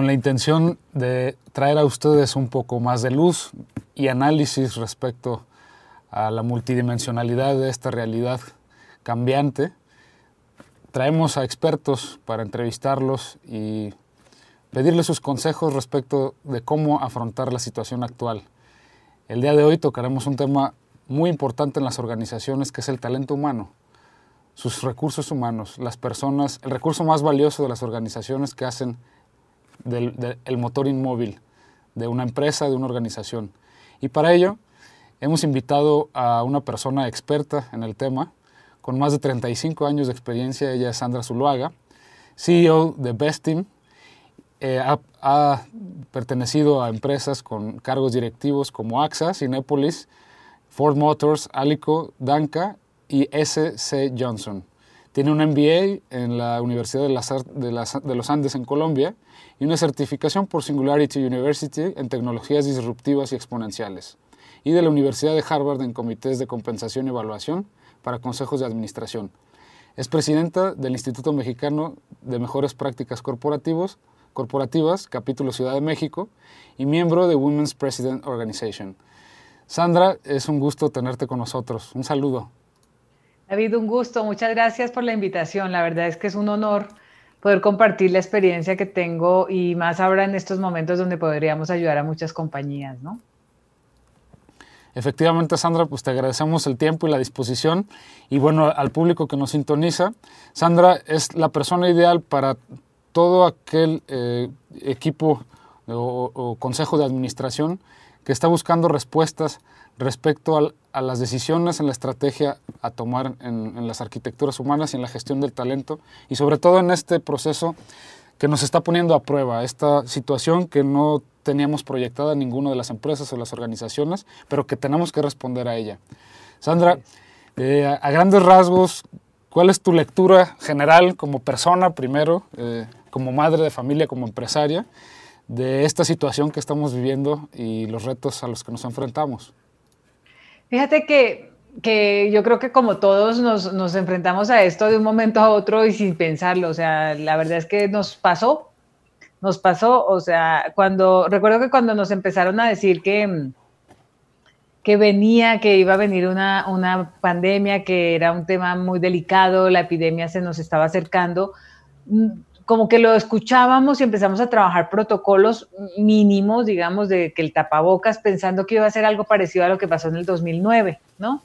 con la intención de traer a ustedes un poco más de luz y análisis respecto a la multidimensionalidad de esta realidad cambiante. Traemos a expertos para entrevistarlos y pedirles sus consejos respecto de cómo afrontar la situación actual. El día de hoy tocaremos un tema muy importante en las organizaciones que es el talento humano, sus recursos humanos, las personas, el recurso más valioso de las organizaciones que hacen del, el motor inmóvil de una empresa, de una organización. Y para ello hemos invitado a una persona experta en el tema, con más de 35 años de experiencia, ella es Sandra Zuluaga, CEO de Bestim, eh, ha, ha, pertenecido a empresas con cargos directivos como AXA, Cinepolis, Ford Motors, Alico, Danca y SC Johnson. Tiene un MBA en la Universidad de, las, de, las, de, los Andes en Colombia y una certificación por Singularity University en tecnologías disruptivas y exponenciales y de la Universidad de Harvard en comités de compensación y evaluación para consejos de administración. Es presidenta del Instituto Mexicano de Mejores Prácticas Corporativos, Corporativas, capítulo Ciudad de México, y miembro de Women's President Organization. Sandra, es un gusto tenerte con nosotros. Un saludo. David, un gusto. Muchas gracias por la invitación. La verdad es que es un honor poder compartir la experiencia que tengo y más ahora en estos momentos donde podríamos ayudar a muchas compañías, ¿no? Efectivamente, Sandra, pues te agradecemos el tiempo y la disposición. Y bueno, al público que nos sintoniza, Sandra es la persona ideal para todo aquel eh, equipo o, o, consejo de administración que está buscando respuestas respecto a las decisiones en la estrategia a tomar en, las arquitecturas humanas y en la gestión del talento y sobre todo en este proceso que nos está poniendo a prueba, esta situación que no teníamos proyectada en ninguna de las empresas o las organizaciones, pero que tenemos que responder a ella. Sandra, eh, a, a, grandes rasgos, ¿cuál es tu lectura general como persona primero, eh, como madre de familia, como empresaria, de esta situación que estamos viviendo y los retos a los que nos enfrentamos? Fíjate que, que yo creo que como todos nos, nos, enfrentamos a esto de un momento a otro y sin pensarlo, o sea, la verdad es que nos pasó, nos pasó, o sea, cuando, recuerdo que cuando nos empezaron a decir que, que venía, que iba a venir una, una pandemia, que era un tema muy delicado, la epidemia se nos estaba acercando, como que lo escuchábamos y empezamos a trabajar protocolos mínimos, digamos, de que el tapabocas, pensando que iba a ser algo parecido a lo que pasó en el 2009, ¿no?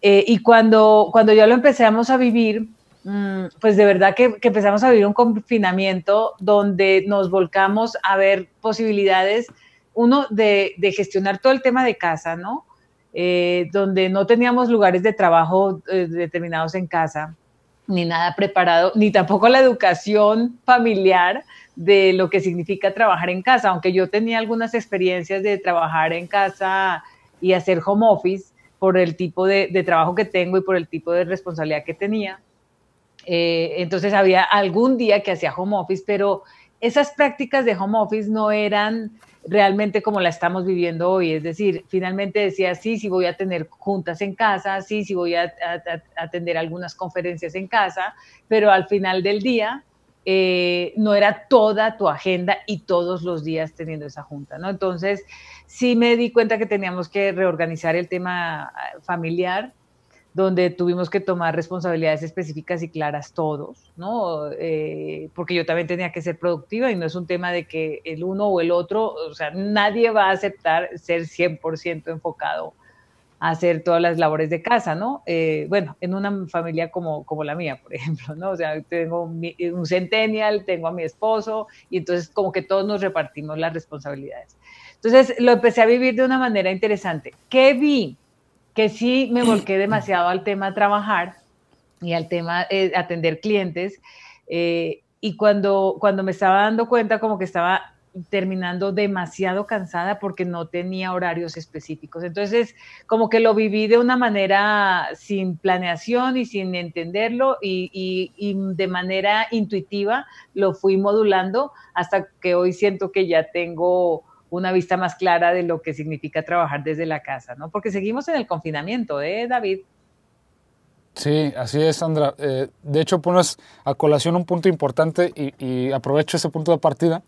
Eh, y cuando, cuando ya lo empezamos a vivir, mmm, pues de verdad que, empezamos a vivir un confinamiento donde nos volcamos a ver posibilidades, uno, de, de gestionar todo el tema de casa, ¿no? Eh, donde no teníamos lugares de trabajo eh, determinados en casa, ni nada preparado, ni tampoco la educación familiar de lo que significa trabajar en casa, aunque yo tenía algunas experiencias de trabajar en casa y hacer home office por el tipo de, trabajo que tengo y por el tipo de responsabilidad que tenía. Eh, entonces había algún día que hacía home office, pero esas prácticas de home office no eran realmente como la estamos viviendo hoy. Es decir, finalmente decía, sí, sí voy a tener juntas en casa, sí, sí voy a, atender algunas conferencias en casa, pero al final del día eh, no era toda tu agenda y todos los días teniendo esa junta, ¿no? Entonces, sí me di cuenta que teníamos que reorganizar el tema familiar donde tuvimos que tomar responsabilidades específicas y claras todos, ¿no? Eh, porque yo también tenía que ser productiva y no es un tema de que el uno o el otro, o sea, nadie va a aceptar ser 100% enfocado a hacer todas las labores de casa, ¿no? Eh, bueno, en una familia como, como la mía, por ejemplo, ¿no? O sea, tengo un centennial, tengo a mi esposo y entonces como que todos nos repartimos las responsabilidades. Entonces lo empecé a vivir de una manera interesante. ¿Qué vi? Que sí me volqué demasiado al tema trabajar y al tema eh, atender clientes. Eh, y cuando, cuando me estaba dando cuenta como que estaba terminando demasiado cansada porque no tenía horarios específicos. Entonces, como que lo viví de una manera sin planeación y sin entenderlo y, y, y, de manera intuitiva lo fui modulando hasta que hoy siento que ya tengo una vista más clara de lo que significa trabajar desde la casa, ¿no? Porque seguimos en el confinamiento, ¿eh, David? Sí, así es, Sandra. Eh, de hecho, pones a colación un punto importante y, aprovecho ese punto de partida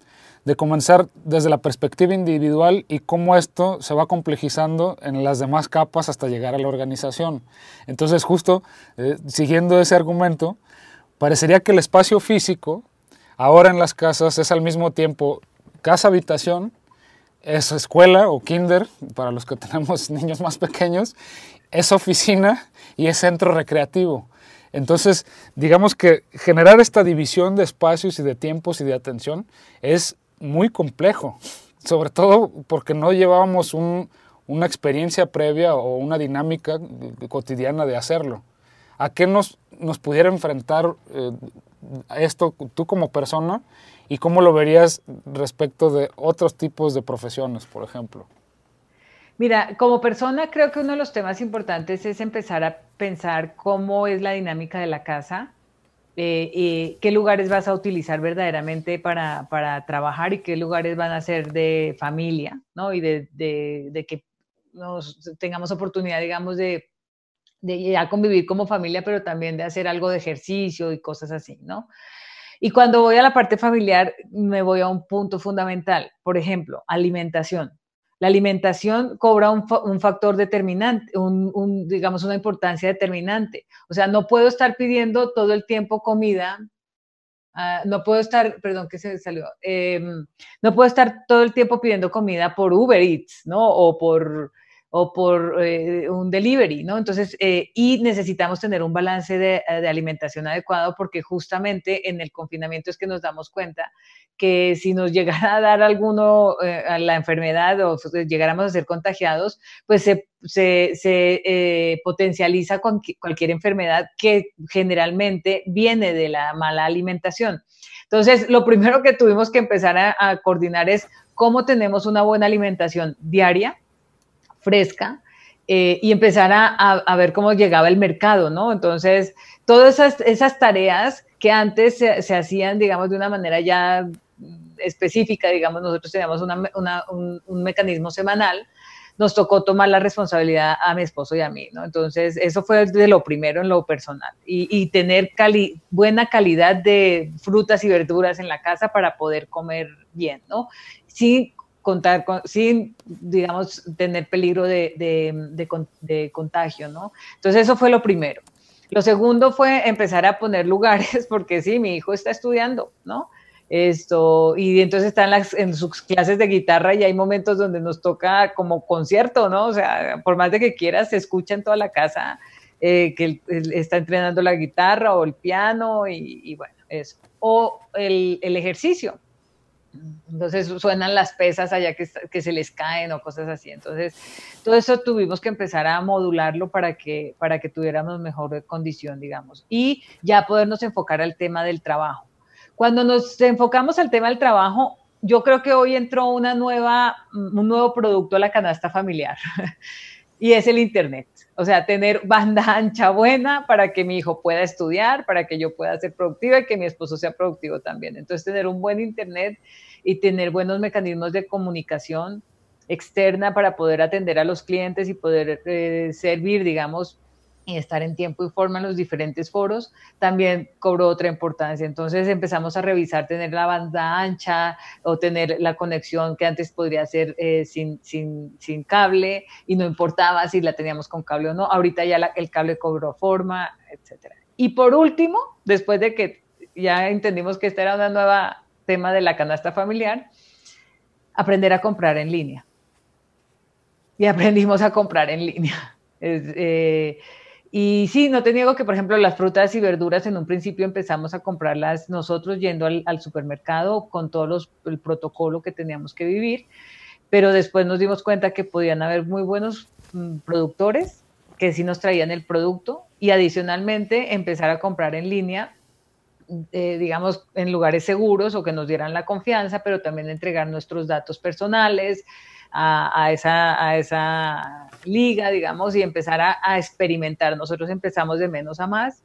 de comenzar desde la perspectiva individual y cómo esto se va complejizando en las demás capas hasta llegar a la organización. Entonces, justo eh, siguiendo ese argumento, parecería que el espacio físico ahora en las casas es al mismo tiempo casa-habitación, es escuela o kinder para los que tenemos niños más pequeños, es oficina y es centro recreativo. Entonces, digamos que generar esta división de espacios y de tiempos y de atención es muy complejo, sobre todo porque no llevábamos una experiencia previa o una dinámica cotidiana de hacerlo. ¿A qué nos, nos pudiera enfrentar eh, esto tú como persona y cómo lo verías respecto de otros tipos de profesiones, por ejemplo? Mira, como persona creo que uno de los temas importantes es empezar a pensar cómo es la dinámica de la casa, eh, qué lugares vas a utilizar verdaderamente para, trabajar y qué lugares van a ser de familia, ¿no? Y de, que nos tengamos oportunidad, digamos, de, de ya convivir como familia, pero también de hacer algo de ejercicio y cosas así, ¿no? Y cuando voy a la parte familiar, me voy a un punto fundamental, por ejemplo, alimentación. La alimentación cobra un, factor determinante, un, digamos, una importancia determinante. O sea, no puedo estar pidiendo todo el tiempo comida, ah, no puedo estar, perdón, que se salió, em, no puedo estar todo el tiempo pidiendo comida por Uber Eats, ¿no? O por o por eh, un delivery, ¿no? Entonces, eh, y necesitamos tener un balance de, eh, de, alimentación adecuado porque justamente en el confinamiento es que nos damos cuenta que si nos llegara a dar alguno a la enfermedad o llegáramos a ser contagiados, pues se potencializa con cualquier enfermedad que generalmente viene de la mala alimentación. Entonces, lo primero que tuvimos que empezar a, a coordinar es cómo tenemos una buena alimentación diaria, fresca eh, y empezar a, ver cómo llegaba el mercado, ¿no? Entonces, todas esas, tareas que antes se, hacían, digamos, de una manera ya específica, digamos, nosotros teníamos un, mecanismo semanal, nos tocó tomar la responsabilidad a mi esposo y a mí, ¿no? Entonces, eso fue de lo primero en lo personal. Y, tener buena calidad de frutas y verduras en la casa para poder comer bien, ¿no? Sí, contar sin, digamos, tener peligro de, contagio, ¿no? Entonces eso fue lo primero. Lo segundo fue empezar a poner lugares, porque sí, mi hijo está estudiando, ¿no? Esto, y entonces están en sus clases de guitarra y hay momentos donde nos toca como concierto, ¿no? O sea, por más de que quieras, se escucha en toda la casa eh, que él, está entrenando la guitarra o el piano y, bueno, eso. O el ejercicio, entonces suenan las pesas allá que, se les caen o cosas así. Entonces, todo eso tuvimos que empezar a modularlo para que, para que tuviéramos mejor condición, digamos, y ya podernos enfocar al tema del trabajo. Cuando nos enfocamos al tema del trabajo, yo creo que hoy entró una nueva, un nuevo producto a la canasta familiar y es el Internet. O sea, tener banda ancha buena para que mi hijo pueda estudiar, para que yo pueda ser productiva y que mi esposo sea productivo también. Entonces, tener un buen Internet y tener buenos mecanismos de comunicación externa para poder atender a los clientes y poder eh, servir, digamos, y estar en tiempo y forma en los diferentes foros, también cobró otra importancia. Entonces empezamos a revisar tener la banda ancha o tener la conexión que antes podría ser eh, sin, sin, sin, cable y no importaba si la teníamos con cable o no. Ahorita ya el cable cobró forma, etc. Y por último, después de que ya entendimos que esta era una nueva tema de la canasta familiar, aprender a comprar en línea. Y aprendimos a comprar en línea. Eh, y sí, no te niego que, por ejemplo, las frutas y verduras en un principio empezamos a comprarlas nosotros yendo al, supermercado con todo los, el protocolo que teníamos que vivir, pero después nos dimos cuenta que podían haber muy buenos mm, productores que sí nos traían el producto y adicionalmente empezar a comprar en línea eh, digamos, en lugares seguros o que nos dieran la confianza, pero también entregar nuestros datos personales a, esa, liga, digamos, y empezar a, experimentar. Nosotros empezamos de menos a más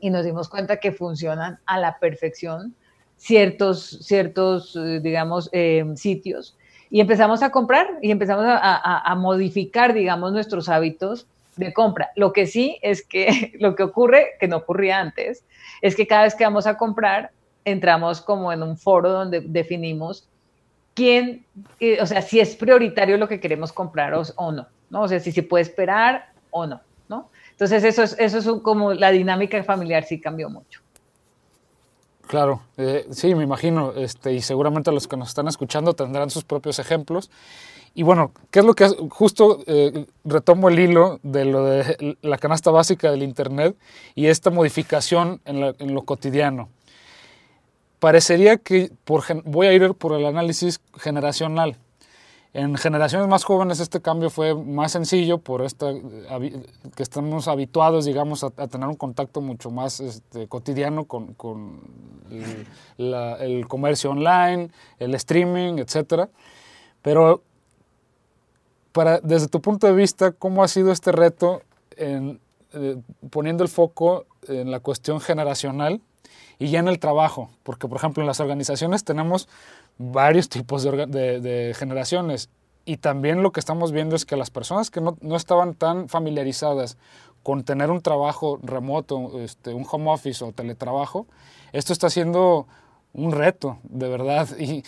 y nos dimos cuenta que funcionan a la perfección ciertos, ciertos eh, digamos, eh, sitios y empezamos a comprar y empezamos a, a, modificar, digamos, nuestros hábitos de compra. Lo que sí es que lo que ocurre, que no ocurría antes, es que cada vez que vamos a comprar, entramos como en un foro donde definimos quién, eh, o sea, si es prioritario lo que queremos comprar o, no, ¿no? O sea, si se puede esperar o no, ¿no? Entonces, eso es, eso es como la dinámica familiar sí cambió mucho. Claro, eh, sí, me imagino, este, y seguramente los que nos están escuchando tendrán sus propios ejemplos. Y bueno, ¿qué es lo que justo eh, retomo el hilo de lo de la canasta básica del Internet y esta modificación en, en lo cotidiano? Parecería que por, voy a ir por el análisis generacional. En generaciones más jóvenes este cambio fue más sencillo por esta, que estamos habituados, digamos, a, tener un contacto mucho más este, cotidiano con, con el, comercio online, el streaming, etc. Pero para, desde tu punto de vista, ¿cómo ha sido este reto eh, poniendo el foco en la cuestión generacional y ya en el trabajo? Porque, por ejemplo, en las organizaciones tenemos varios tipos de, generaciones. Y también lo que estamos viendo es que las personas que no, estaban tan familiarizadas con tener un trabajo remoto, este, un home office o teletrabajo, esto está siendo un reto, de verdad. Y,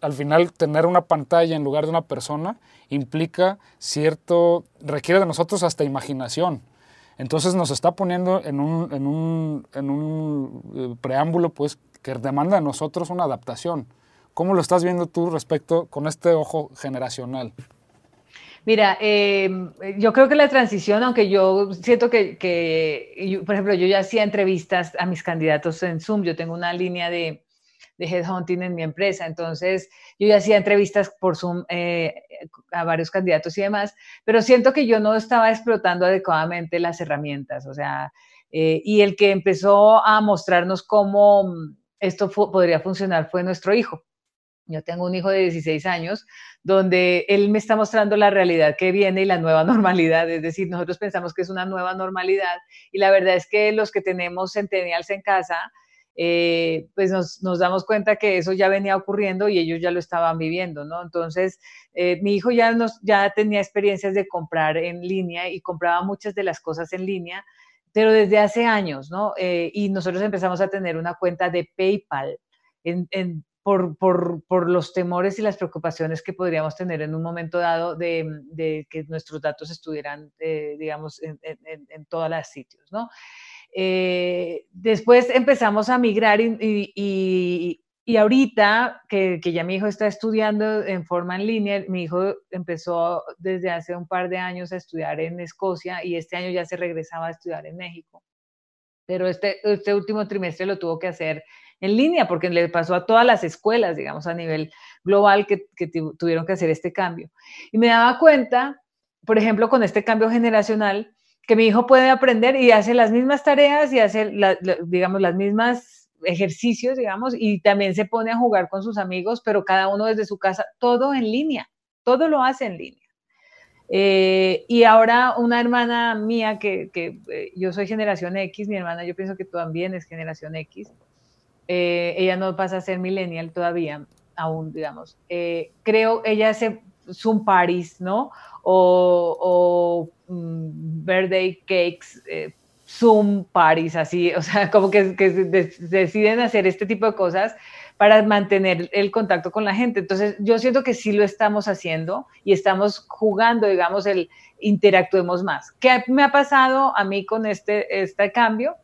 al final tener una pantalla en lugar de una persona implica cierto, requiere de nosotros hasta imaginación. Entonces nos está poniendo en un, eh, preámbulo pues, que demanda de nosotros una adaptación. ¿Cómo lo estás viendo tú respecto con este ojo generacional? Mira, em, yo creo que la transición, aunque yo siento que, por ejemplo, yo ya hacía entrevistas a mis candidatos en Zoom, yo tengo una línea de, de headhunting en mi empresa, entonces yo ya hacía entrevistas por Zoom eh, a varios candidatos y demás, pero siento que yo no estaba explotando adecuadamente las herramientas, o sea, eh, y el que empezó a mostrarnos cómo esto podría funcionar fue nuestro hijo. Yo tengo un hijo de 16 años donde él me está mostrando la realidad que viene y la nueva normalidad. Es decir, nosotros pensamos que es una nueva normalidad y la verdad es que los que tenemos centennials en casa, eh, pues nos, damos cuenta que eso ya venía ocurriendo y ellos ya lo estaban viviendo, ¿no? Entonces, eh, mi hijo ya, nos, ya tenía experiencias de comprar en línea y compraba muchas de las cosas en línea, pero desde hace años, ¿no? Eh, y nosotros empezamos a tener una cuenta de PayPal. En, en, por, por, por, los temores y las preocupaciones que podríamos tener en un momento dado de, de que nuestros datos estuvieran, eh, digamos, en, en todos los sitios, ¿no? Eh, después empezamos a migrar y, y, ahorita que, que, ya mi hijo está estudiando en forma en línea, mi hijo empezó desde hace un par de años a estudiar en Escocia y este año ya se regresaba a estudiar en México. Pero este, este último trimestre lo tuvo que hacer en línea, porque le pasó a todas las escuelas, digamos, a nivel global que, tuvieron que hacer este cambio. Y me daba cuenta, por ejemplo, con este cambio generacional, que mi hijo puede aprender y hace las mismas tareas y hace, digamos, las mismas ejercicios, digamos, y también se pone a jugar con sus amigos, pero cada uno desde su casa, todo en línea, todo lo hace en línea. Eh, y ahora una hermana mía, que, que eh, yo soy generación X, mi hermana yo pienso que también es generación X, eh, ella no pasa a ser millennial todavía, aún, digamos. Creo, ella hace Zoom parties, ¿no? O, mm, birthday cakes, eh, Zoom parties, así, o sea, como que, que deciden hacer este tipo de cosas para mantener el contacto con la gente. Entonces, yo siento que sí lo estamos haciendo y estamos jugando, digamos, el interactuemos más. ¿Qué me ha pasado a mí con este, este cambio?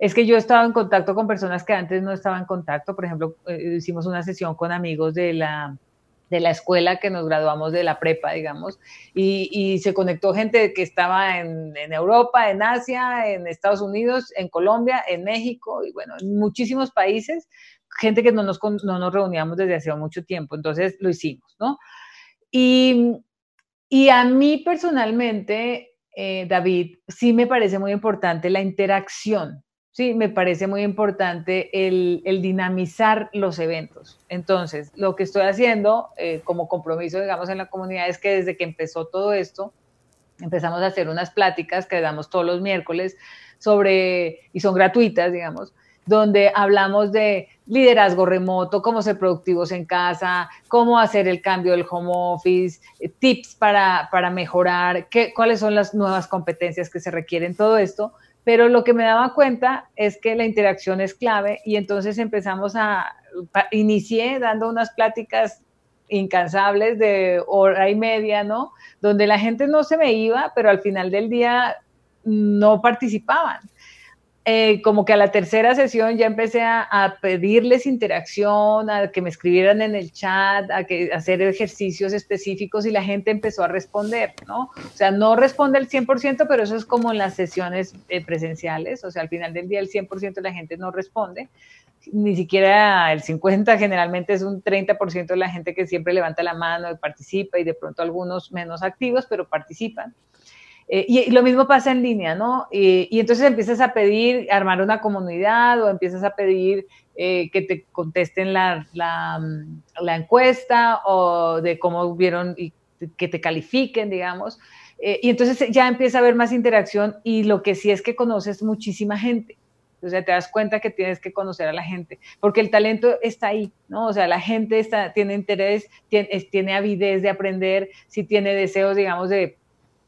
es que yo he estado en contacto con personas que antes no estaban en contacto. Por ejemplo, eh, hicimos una sesión con amigos de la, de la escuela que nos graduamos de la prepa, digamos, y, se conectó gente que estaba en, Europa, en Asia, en Estados Unidos, en Colombia, en México, y bueno, en muchísimos países, gente que no nos, no nos reuníamos desde hace mucho tiempo, entonces lo hicimos, ¿no? Y, y a mí personalmente, eh, David, sí me parece muy importante la interacción, Sí, me parece muy importante el, dinamizar los eventos. Entonces, lo que estoy haciendo eh, como compromiso, digamos, en la comunidad es que desde que empezó todo esto, empezamos a hacer unas pláticas que damos todos los miércoles sobre, y son gratuitas, digamos, donde hablamos de liderazgo remoto, cómo ser productivos en casa, cómo hacer el cambio del home office, eh, tips para, para mejorar, qué, cuáles son las nuevas competencias que se requieren, todo esto. Pero lo que me daba cuenta es que la interacción es clave y entonces empezamos a, inicié dando unas pláticas incansables de hora y media, ¿no? Donde la gente no se me iba, pero al final del día no participaban. Eh, como que a la tercera sesión ya empecé a, pedirles interacción, a que me escribieran en el chat, a que hacer ejercicios específicos y la gente empezó a responder, ¿no? O sea, no responde el 100%, pero eso es como en las sesiones eh, presenciales, o sea, al final del día el 100% de la gente no responde, ni siquiera el 50, generalmente es un 30% de la gente que siempre levanta la mano y participa y de pronto algunos menos activos, pero participan. Eh, y, lo mismo pasa en línea, ¿no? y entonces empiezas a pedir armar una comunidad o empiezas a pedir eh, que te contesten la, la, la, encuesta o de cómo vieron y que te califiquen, digamos. Eh, y entonces ya empieza a haber más interacción y lo que sí es que conoces muchísima gente. O sea, te das cuenta que tienes que conocer a la gente, porque el talento está ahí, ¿no? O sea, la gente está, tiene interés, tiene, tiene avidez de aprender, si tiene deseos, digamos, de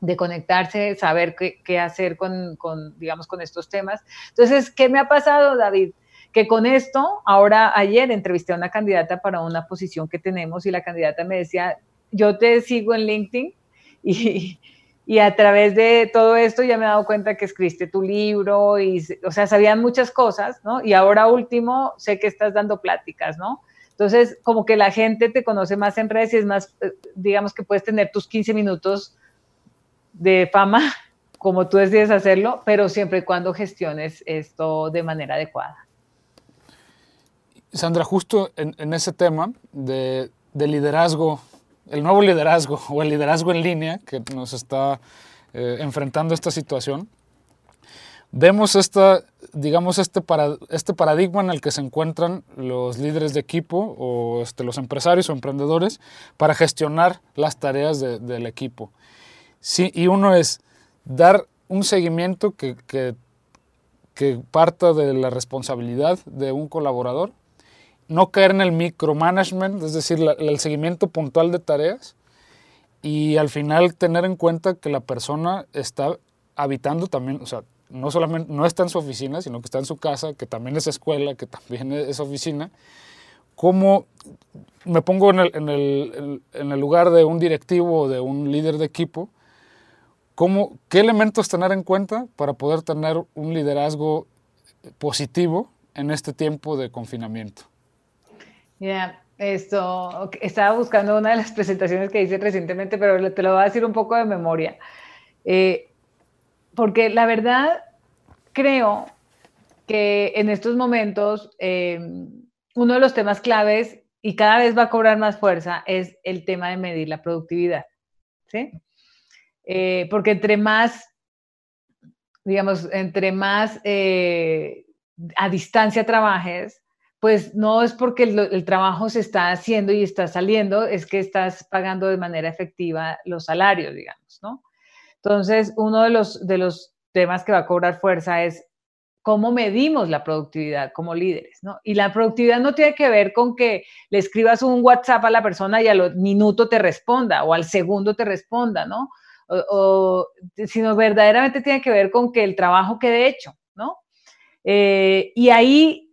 de conectarse, saber qué, hacer con, digamos, con estos temas. Entonces, ¿qué me ha pasado, David? Que con esto, ahora ayer entrevisté a una candidata para una posición que tenemos y la candidata me decía, yo te sigo en LinkedIn y, y a través de todo esto ya me he dado cuenta que escribiste tu libro y, o sea, sabían muchas cosas, ¿no? Y ahora último, sé que estás dando pláticas, ¿no? Entonces, como que la gente te conoce más en redes y es más, eh, digamos que puedes tener tus 15 minutos de fama, como tú decides hacerlo, pero siempre y cuando gestiones esto de manera adecuada. Sandra, justo en, ese tema de, liderazgo, el nuevo liderazgo o el liderazgo en línea que nos está eh, enfrentando esta situación, vemos esta, digamos, este, este paradigma en el que se encuentran los líderes de equipo o este, los empresarios o emprendedores para gestionar las tareas del equipo. Sí, y uno es dar un seguimiento que, que, parta de la responsabilidad de un colaborador, no caer en el micromanagement, es decir, el seguimiento puntual de tareas, y al final tener en cuenta que la persona está habitando también, o sea, no solamente no está en su oficina, sino que está en su casa, que también es escuela, que también es oficina. ¿Cómo me pongo en el, en el, en el lugar de un directivo o de un líder de equipo? ¿Cómo, ¿Qué elementos tener en cuenta para poder tener un liderazgo positivo en este tiempo de confinamiento? Ya, esto, estaba buscando una de las presentaciones que hice recientemente, pero te lo voy a decir un poco de memoria. Eh, porque la verdad, creo que en estos momentos eh, uno de los temas claves y cada vez va a cobrar más fuerza es el tema de medir la productividad. ¿sí? Eh, porque entre más, digamos, entre más eh, a distancia trabajes, pues no es porque el, trabajo se está haciendo y está saliendo, es que estás pagando de manera efectiva los salarios, digamos, ¿no? Entonces, uno de los, de los temas que va a cobrar fuerza es cómo medimos la productividad como líderes, ¿no? Y la productividad no tiene que ver con que le escribas un WhatsApp a la persona y al minuto te responda o al segundo te responda, ¿no? O, sino verdaderamente tiene que ver con que el trabajo quede hecho, ¿no? Eh, y ahí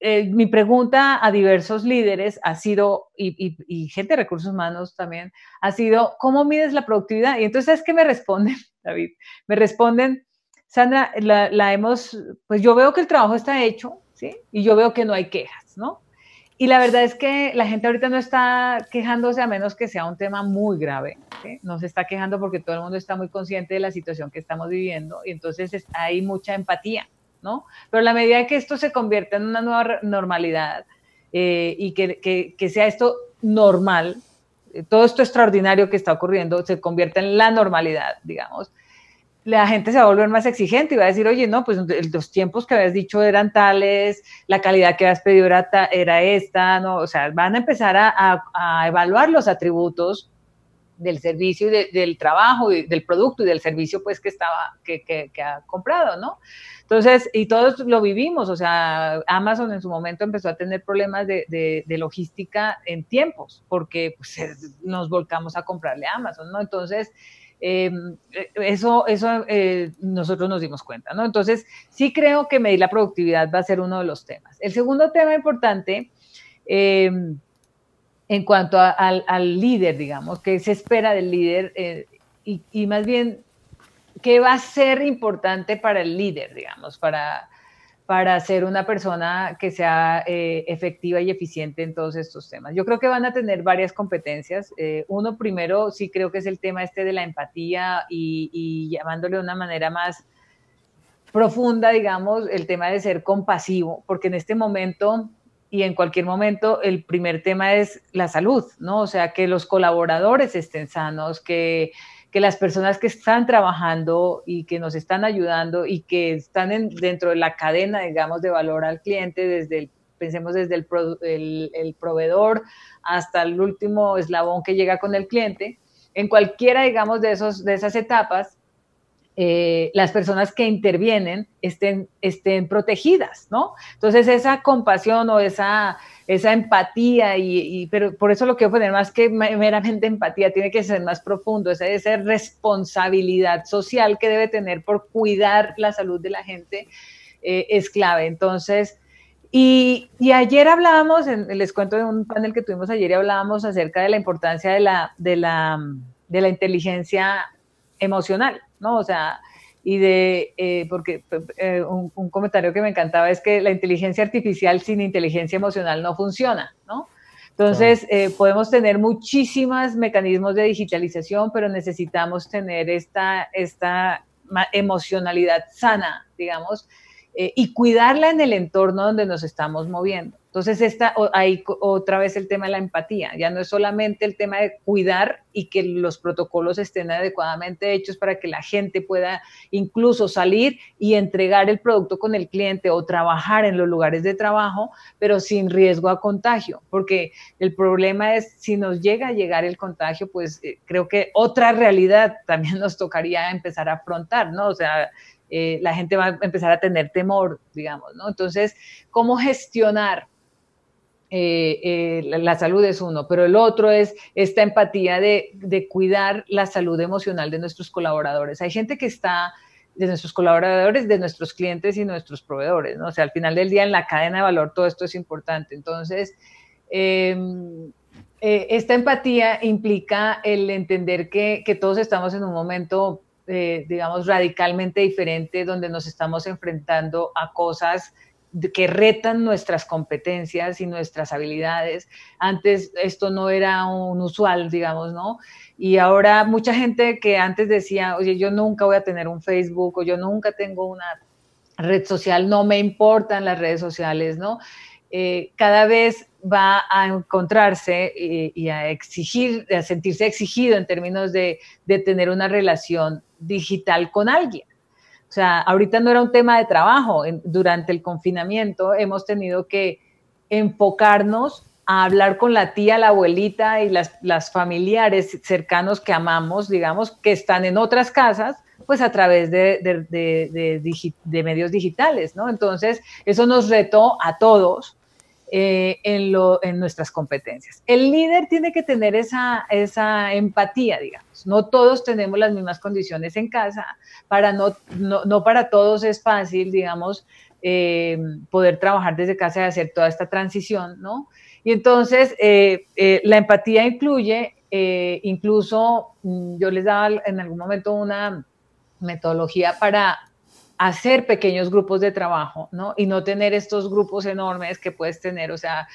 eh, mi pregunta a diversos líderes ha sido, y, gente de recursos humanos también, ha sido, ¿cómo mides la productividad? Y entonces, ¿qué me responden, David? Me responden, Sandra, la hemos, pues yo veo que el trabajo está hecho, ¿sí? Y yo veo que no hay quejas, ¿no? Y la verdad es que la gente ahorita no está quejándose a menos que sea un tema muy grave. No se está quejando porque todo el mundo está muy consciente de la situación que estamos viviendo y entonces hay mucha empatía, ¿no? Pero la medida que esto se convierta en una nueva normalidad eh, y que, sea esto normal, eh, todo esto extraordinario que está ocurriendo se convierta en la normalidad, digamos, la gente se va a volver más exigente y va a decir, oye, no, pues los tiempos que habías dicho eran tales, la calidad que habías pedido era, esta, ¿no? O sea, van a empezar a, evaluar los atributos del servicio y del trabajo y del producto y del servicio pues que estaba, que, que, ha comprado, ¿no? Entonces, y todos lo vivimos, o sea, Amazon en su momento empezó a tener problemas de, de, logística en tiempos, porque pues, nos volcamos a comprarle a Amazon, ¿no? Entonces, em, eso, eso eh, nosotros nos dimos cuenta, ¿no? Entonces, sí creo que medir la productividad va a ser uno de los temas. El segundo tema importante em, en cuanto al, líder, digamos, que se espera del líder eh, y, más bien, ¿qué va a ser importante para el líder, digamos, para, para ser una persona que sea eh, efectiva y eficiente en todos estos temas? Yo creo que van a tener varias competencias. Eh, uno primero, sí creo que es el tema este de la empatía y, y llamándole de una manera más profunda, digamos, el tema de ser compasivo, porque en este momento y en cualquier momento el primer tema es la salud, ¿no? O sea, que los colaboradores estén sanos, que, que las personas que están trabajando y que nos están ayudando y que están dentro de la cadena, digamos, de valor al cliente, desde el, pensemos desde el, proveedor hasta el último eslabón que llega con el cliente, en cualquiera, digamos, de, esos, de esas etapas, eh, las personas que intervienen estén, estén protegidas, ¿no? Entonces esa compasión o esa, esa empatía, y, pero por eso lo quiero poner más que meramente empatía, tiene que ser más profundo, esa, esa responsabilidad social que debe tener por cuidar la salud de la gente eh, es clave. Entonces, y, y, ayer hablábamos, les cuento de un panel que tuvimos ayer y hablábamos acerca de la importancia de la, de la, de la inteligencia emocional. ¿no? O sea, y de, eh, porque eh, un, comentario que me encantaba es que la inteligencia artificial sin inteligencia emocional no funciona, ¿no? Entonces, eh, podemos tener muchísimos mecanismos de digitalización, pero necesitamos tener esta, esta emocionalidad sana, digamos, y cuidarla en el entorno donde nos estamos moviendo. Entonces, está ahí otra vez el tema de la empatía. Ya no es solamente el tema de cuidar y que los protocolos estén adecuadamente hechos para que la gente pueda incluso salir y entregar el producto con el cliente o trabajar en los lugares de trabajo, pero sin riesgo a contagio. Porque el problema es, si nos llega a llegar el contagio, pues eh, creo que otra realidad también nos tocaría empezar a afrontar, ¿no? O sea, eh, la gente va a empezar a tener temor, digamos, ¿no? Entonces, ¿cómo gestionar eh, eh, la, salud es uno, pero el otro es esta empatía de, cuidar la salud emocional de nuestros colaboradores. Hay gente que está, de nuestros colaboradores, de nuestros clientes y nuestros proveedores, ¿no? O sea, al final del día en la cadena de valor todo esto es importante. Entonces, em, eh, esta empatía implica el entender que, que, todos estamos en un momento, digamos, radicalmente diferente, donde nos estamos enfrentando a cosas que retan nuestras competencias y nuestras habilidades. Antes esto no era un usual, digamos, ¿no? Y ahora mucha gente que antes decía, oye, yo nunca voy a tener un Facebook o yo nunca tengo una red social, no me importan las redes sociales, ¿no? Eh, cada vez va a encontrarse y, a exigir, a sentirse exigido en términos de, de tener una relación digital con alguien. O sea, ahorita no era un tema de trabajo. Durante el confinamiento hemos tenido que enfocarnos a hablar con la tía, la abuelita y las, familiares cercanos que amamos, digamos, que están en otras casas, pues a través de, de, medios digitales, ¿no? Entonces, eso nos retó a todos eh, en, lo, en, nuestras competencias. El líder tiene que tener esa, esa empatía, digamos. No todos tenemos las mismas condiciones en casa, para no, no, para todos es fácil, digamos, eh, poder trabajar desde casa y hacer toda esta transición, ¿no? Y entonces, eh, la empatía incluye, incluso, mm, yo les daba en algún momento una metodología para hacer pequeños grupos de trabajo, ¿no? Y no tener estos grupos enormes que puedes tener, o sea,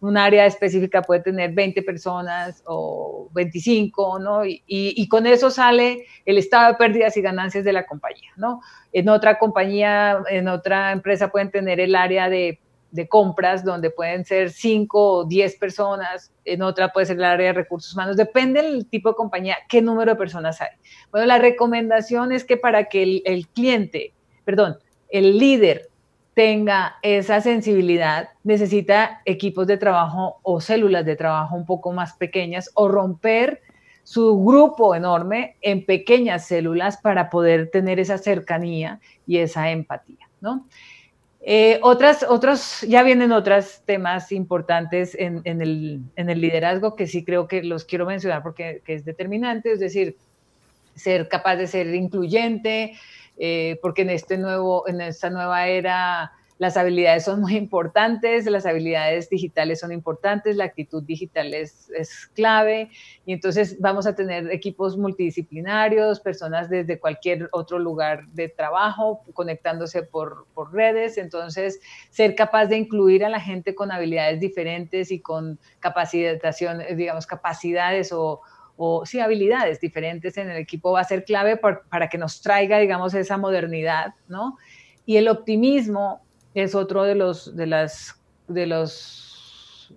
un área específica puede tener 20 personas o 25, ¿no? Y, con eso sale el estado de pérdidas y ganancias de la compañía, ¿no? En otra compañía, en otra empresa pueden tener el área de, compras donde pueden ser 5 o 10 personas, en otra puede ser el área de recursos humanos, depende del tipo de compañía, qué número de personas hay. Bueno, la recomendación es que para que el cliente perdón, el líder tenga esa sensibilidad, necesita equipos de trabajo o células de trabajo un poco más pequeñas o romper su grupo enorme en pequeñas células para poder tener esa cercanía y esa empatía, ¿no? Eh, otras, otros, ya vienen otros temas importantes en, el, liderazgo que sí creo que los quiero mencionar porque es determinante, es decir, ser capaz de ser incluyente, eh, porque en, este nuevo, en esta nueva era las habilidades son muy importantes, las habilidades digitales son importantes, la actitud digital es, es, clave y entonces vamos a tener equipos multidisciplinarios, personas desde cualquier otro lugar de trabajo conectándose por, por redes, entonces ser capaz de incluir a la gente con habilidades diferentes y con capacitación, digamos, capacidades o, o sí, habilidades diferentes en el equipo va a ser clave para que nos traiga, digamos, esa modernidad, ¿no? Y el optimismo es otro de los, de las, de los,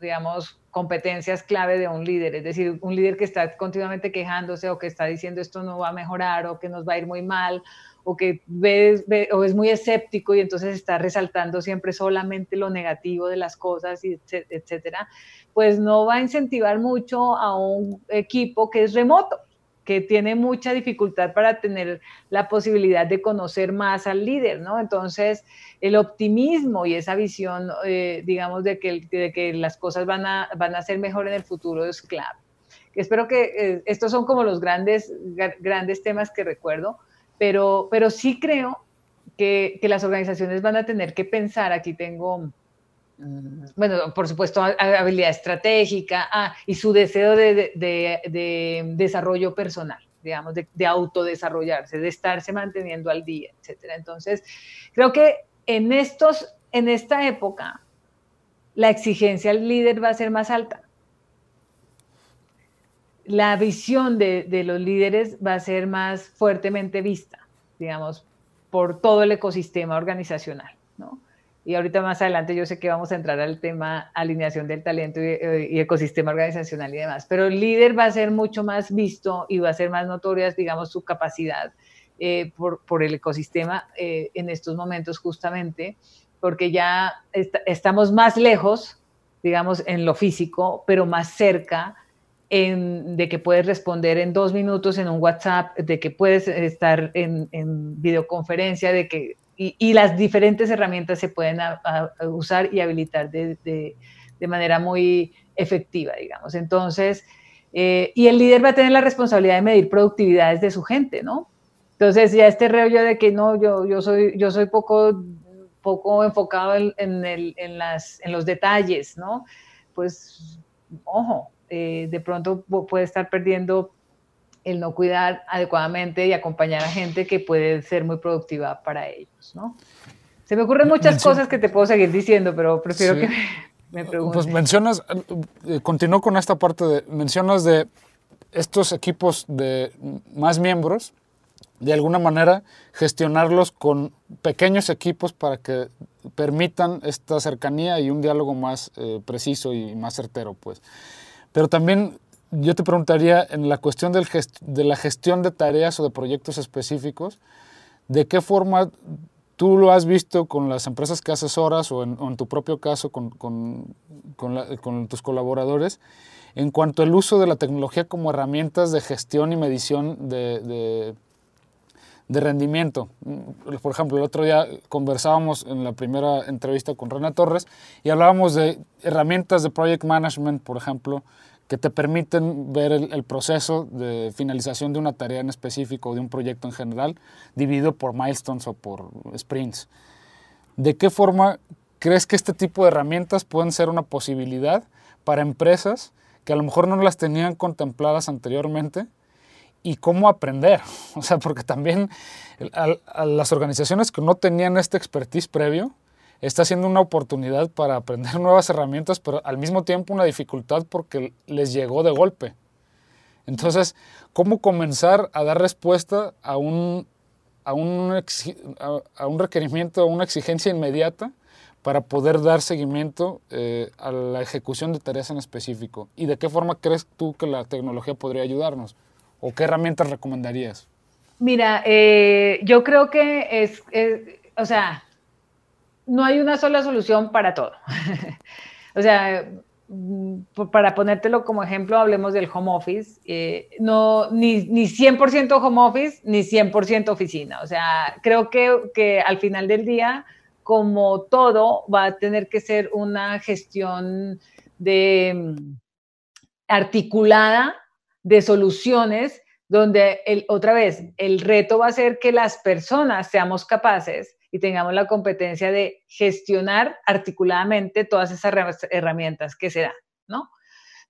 digamos, competencias clave de un líder, es decir, un líder que está continuamente quejándose o que está diciendo esto no va a mejorar o que nos va a ir muy mal o que es muy escéptico y entonces está resaltando siempre solamente lo negativo de las cosas, y etcétera, pues no va a incentivar mucho a un equipo que es remoto que tiene mucha dificultad para tener la posibilidad de conocer más al líder, ¿no? Entonces, el optimismo y esa visión, eh, digamos, de que, de que las cosas van a, van a ser mejor en el futuro es clave. Espero que eh, estos son como los grandes, grandes temas que recuerdo, pero, pero sí creo que, que las organizaciones van a tener que pensar, aquí tengo bueno, por supuesto, habilidad estratégica ah, y su deseo de, desarrollo personal, digamos, de, autodesarrollarse, de estarse manteniendo al día, etcétera. Entonces, creo que en, estos, en esta época, la exigencia al líder va a ser más alta. La visión de, de los líderes va a ser más fuertemente vista, digamos, por todo el ecosistema organizacional, ¿no? Y ahorita más adelante yo sé que vamos a entrar al tema alineación del talento y, ecosistema organizacional y demás, pero el líder va a ser mucho más visto y va a ser más notoria, digamos, su capacidad eh, por, por, el ecosistema eh, en estos momentos justamente, porque ya estamos más lejos, digamos, en lo físico, pero más cerca en, de que puedes responder en dos minutos en un WhatsApp, de que puedes estar en, en videoconferencia, de que y, las diferentes herramientas se pueden usar y habilitar de, de, manera muy efectiva, digamos. Entonces, eh, y el líder va a tener la responsabilidad de medir productividades de su gente, ¿no? Entonces, ya este rollo de que no, yo, yo, soy, yo soy poco, poco enfocado en, el, en, las, en los detalles, ¿no? Pues, ojo, eh, de pronto puede estar perdiendo el no cuidar adecuadamente y acompañar a gente que puede ser muy productiva para ellos, ¿no? Se me ocurren muchas cosas que te puedo seguir diciendo, pero prefiero que me, preguntes. Pues mencionas, eh, continúo con esta parte de, mencionas de estos equipos de más miembros, de alguna manera gestionarlos con pequeños equipos para que permitan esta cercanía y un diálogo más eh, preciso y más certero, pues. Pero también yo te preguntaría en la cuestión de la gestión de tareas o de proyectos específicos, ¿de qué forma tú lo has visto con las empresas que asesoras o en, o tu propio caso con, tus colaboradores en cuanto al uso de la tecnología como herramientas de gestión y medición de, de rendimiento? Por ejemplo, el otro día conversábamos en la primera entrevista con René Torres y hablábamos de herramientas de project management, por ejemplo, que te permiten ver el, proceso de finalización de una tarea en específico o de un proyecto en general, dividido por milestones o por sprints. ¿De qué forma crees que este tipo de herramientas pueden ser una posibilidad para empresas que a lo mejor no las tenían contempladas anteriormente? Y cómo aprender. O sea, porque también a, las organizaciones que no tenían este expertise previo, está siendo una oportunidad para aprender nuevas herramientas, pero al mismo tiempo una dificultad porque les llegó de golpe. Entonces, ¿cómo comenzar a dar respuesta a un, a un, a un requerimiento, a una exigencia inmediata para poder dar seguimiento eh, a la ejecución de tareas en específico? ¿Y de qué forma crees tú que la tecnología podría ayudarnos? ¿O qué herramientas recomendarías? Mira, eh, yo creo que es, o sea, no hay una sola solución para todo. o sea, mm, para ponértelo como ejemplo, hablemos del home office, eh, no, ni, ni 100% home office, ni 100% oficina. O sea, creo que, que al final del día, como todo, va a tener que ser una gestión de mm, articulada de soluciones donde el, otra vez el reto va a ser que las personas seamos capaces y tengamos la competencia de gestionar articuladamente todas esas herramientas que se dan, ¿no?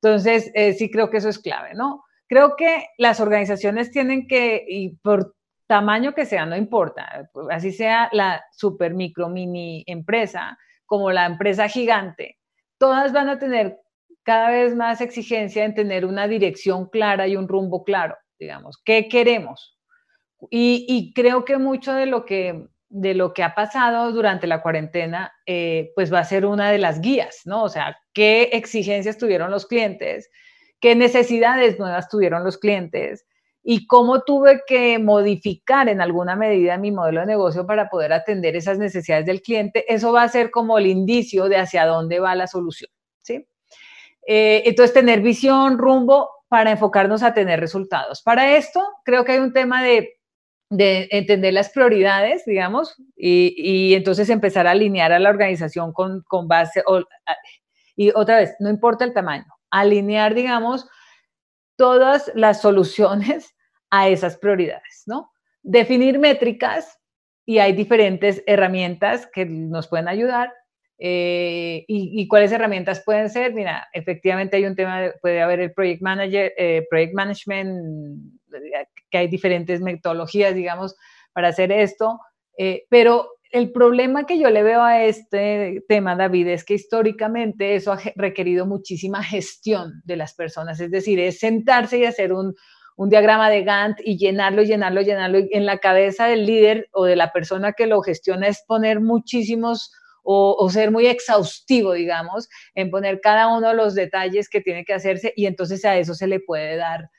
Entonces, eh, sí creo que eso es clave, ¿no? Creo que las organizaciones tienen que, y por tamaño que sea, no importa, así sea la super, micro, mini empresa, como la empresa gigante, todas van a tener cada vez más exigencia en tener una dirección clara y un rumbo claro, digamos, ¿qué queremos? Y, creo que mucho de lo que, de lo que ha pasado durante la cuarentena, eh, pues va a ser una de las guías, ¿no? O sea, ¿qué exigencias tuvieron los clientes? ¿Qué necesidades nuevas tuvieron los clientes? y cómo tuve que modificar en alguna medida mi modelo de negocio para poder atender esas necesidades del cliente, eso va a ser como el indicio de hacia dónde va la solución. Eh, entonces, tener visión, rumbo para enfocarnos a tener resultados. Para esto, creo que hay un tema de, entender las prioridades, digamos, y, entonces empezar a alinear a la organización con, base, y otra vez, no importa el tamaño, alinear, digamos, todas las soluciones a esas prioridades, ¿no? Definir métricas y hay diferentes herramientas que nos pueden ayudar eh, y, cuáles herramientas pueden ser? Mira, efectivamente hay un tema, puede haber el Project Manager, eh, Project Management, que hay diferentes metodologías, digamos, para hacer esto, eh, pero el problema que yo le veo a este tema, David, es que históricamente eso ha requerido muchísima gestión de las personas, es decir, es sentarse y hacer un, un diagrama de Gantt y llenarlo, llenarlo, llenarlo. En la cabeza del líder o de la persona que lo gestiona es poner muchísimos o, ser muy exhaustivo, digamos, en poner cada uno de los detalles que tiene que hacerse y entonces a eso se le puede dar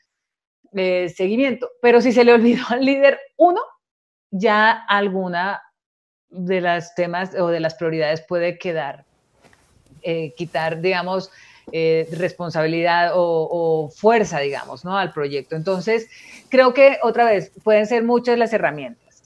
eh, seguimiento. Pero si se le olvidó al líder uno, ya alguna de las temas o de las prioridades puede quedar, eh, quitar, digamos, eh, responsabilidad o, fuerza, digamos, ¿no? Al proyecto. Entonces, creo que otra vez pueden ser muchas las herramientas.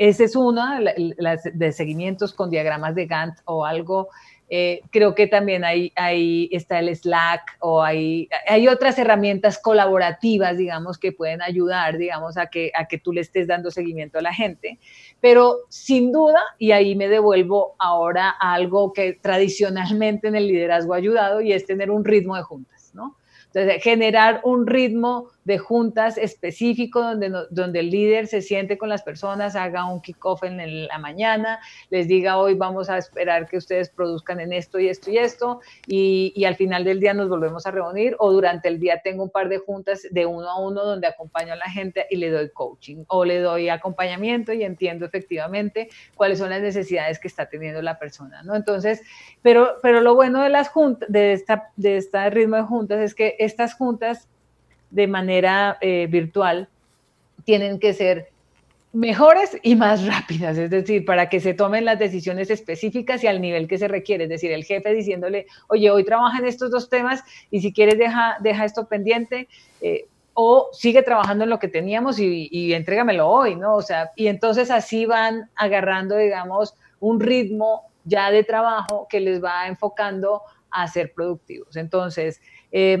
Esa es una, las de seguimientos con diagramas de Gantt o algo. Eh, creo que también ahí, está el Slack o hay, otras herramientas colaborativas, digamos, que pueden ayudar, digamos, a que, a que tú le estés dando seguimiento a la gente. Pero sin duda, y ahí me devuelvo ahora a algo que tradicionalmente en el liderazgo ha ayudado y es tener un ritmo de juntas, ¿no? Entonces, generar un ritmo de juntas específico donde, donde el líder se siente con las personas, haga un kickoff en la mañana, les diga hoy vamos a esperar que ustedes produzcan en esto y esto y esto, y, y, al final del día nos volvemos a reunir, o durante el día tengo un par de juntas de uno a uno donde acompaño a la gente y le doy coaching, o le doy acompañamiento y entiendo efectivamente cuáles son las necesidades que está teniendo la persona, ¿no? Entonces, pero, pero lo bueno de las juntas, de esta, de este ritmo de juntas es que estas juntas de manera eh, virtual tienen que ser mejores y más rápidas, es decir, para que se tomen las decisiones específicas y al nivel que se requiere, es decir, el jefe diciéndole, oye, hoy trabaja en estos dos temas y si quieres deja, deja esto pendiente eh, o sigue trabajando en lo que teníamos y, y entrégamelo hoy, ¿no? O sea, y entonces así van agarrando, digamos, un ritmo ya de trabajo que les va enfocando a ser productivos. Entonces, eh,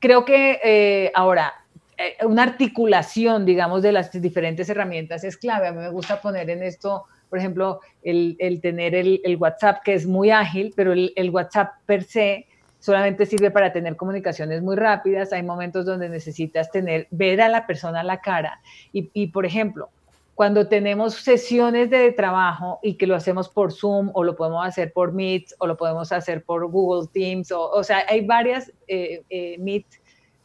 creo que eh, ahora, eh, una articulación, digamos, de las diferentes herramientas es clave. A mí me gusta poner en esto, por ejemplo, el, tener el, WhatsApp, que es muy ágil, pero el, WhatsApp per se solamente sirve para tener comunicaciones muy rápidas. Hay momentos donde necesitas tener, ver a la persona la cara. Y, y por ejemplo, cuando tenemos sesiones de trabajo y que lo hacemos por Zoom o lo podemos hacer por Meet o lo podemos hacer por Google Teams, o, o sea, hay varias, eh, eh, Meet,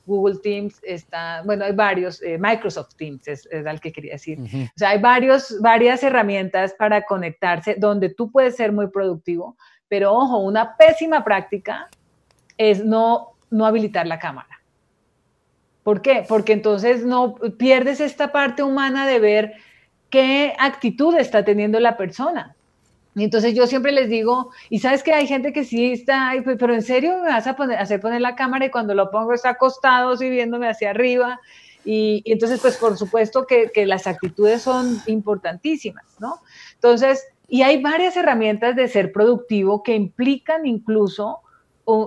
Google Teams, está, bueno, hay varios, eh, Microsoft Teams es, es el que quería decir. O sea, hay varios, varias herramientas para conectarse donde tú puedes ser muy productivo, pero ojo, una pésima práctica es no, no habilitar la cámara. ¿Por qué? Porque entonces no pierdes esta parte humana de ver qué actitud está teniendo la persona. Y entonces yo siempre les digo, y sabes que hay gente que sí está, pero en serio me vas a poner, hacer poner la cámara y cuando lo pongo está acostado, así viéndome hacia arriba. Y, entonces, pues por supuesto que, las actitudes son importantísimas, ¿no? Entonces, y hay varias herramientas de ser productivo que implican incluso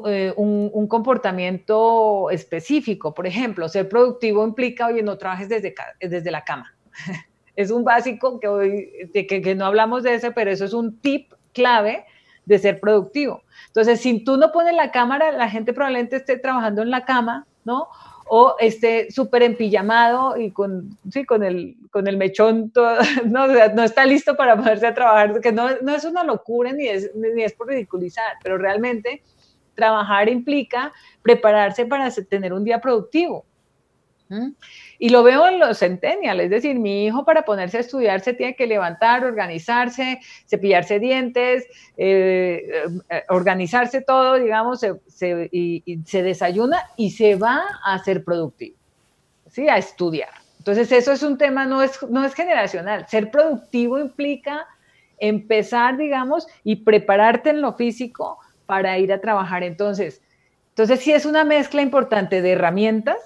eh, un, un, comportamiento específico. Por ejemplo, ser productivo implica, oye, no trabajes desde, desde la cama. es un básico que hoy, que, que, no hablamos de ese, pero eso es un tip clave de ser productivo. Entonces, si tú no pones la cámara, la gente probablemente esté trabajando en la cama, ¿no? O esté súper empillamado y con, sí, con, el, con el mechón, todo, no, no está listo para ponerse a trabajar, que no, no es una locura ni es, ni es por ridiculizar, pero realmente trabajar implica prepararse para tener un día productivo. Y lo veo en los centennials, es decir, mi hijo para ponerse a estudiar se tiene que levantar, organizarse, cepillarse dientes, eh, eh, organizarse todo, digamos, se, y, se desayuna y se va a ser productivo, ¿sí? A estudiar. Entonces, eso es un tema, no es, no es generacional. Ser productivo implica empezar, digamos, y prepararte en lo físico para ir a trabajar. Entonces, entonces sí es una mezcla importante de herramientas,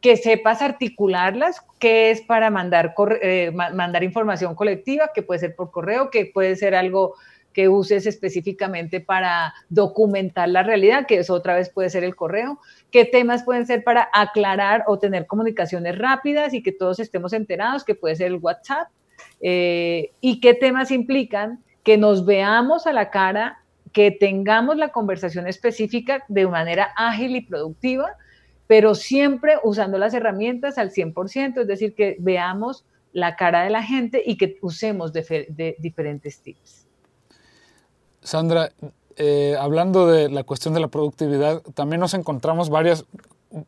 que sepas articularlas, que es para mandar, eh, mandar información colectiva, que puede ser por correo, que puede ser algo que uses específicamente para documentar la realidad, que eso otra vez puede ser el correo, qué temas pueden ser para aclarar o tener comunicaciones rápidas y que todos estemos enterados, que puede ser el WhatsApp, eh, y qué temas implican que nos veamos a la cara que tengamos la conversación específica de manera ágil y productiva, pero siempre usando las herramientas al 100%, es decir, que veamos la cara de la gente y que usemos diferentes tips. Sandra, eh, hablando de la cuestión de la productividad, también nos encontramos varias,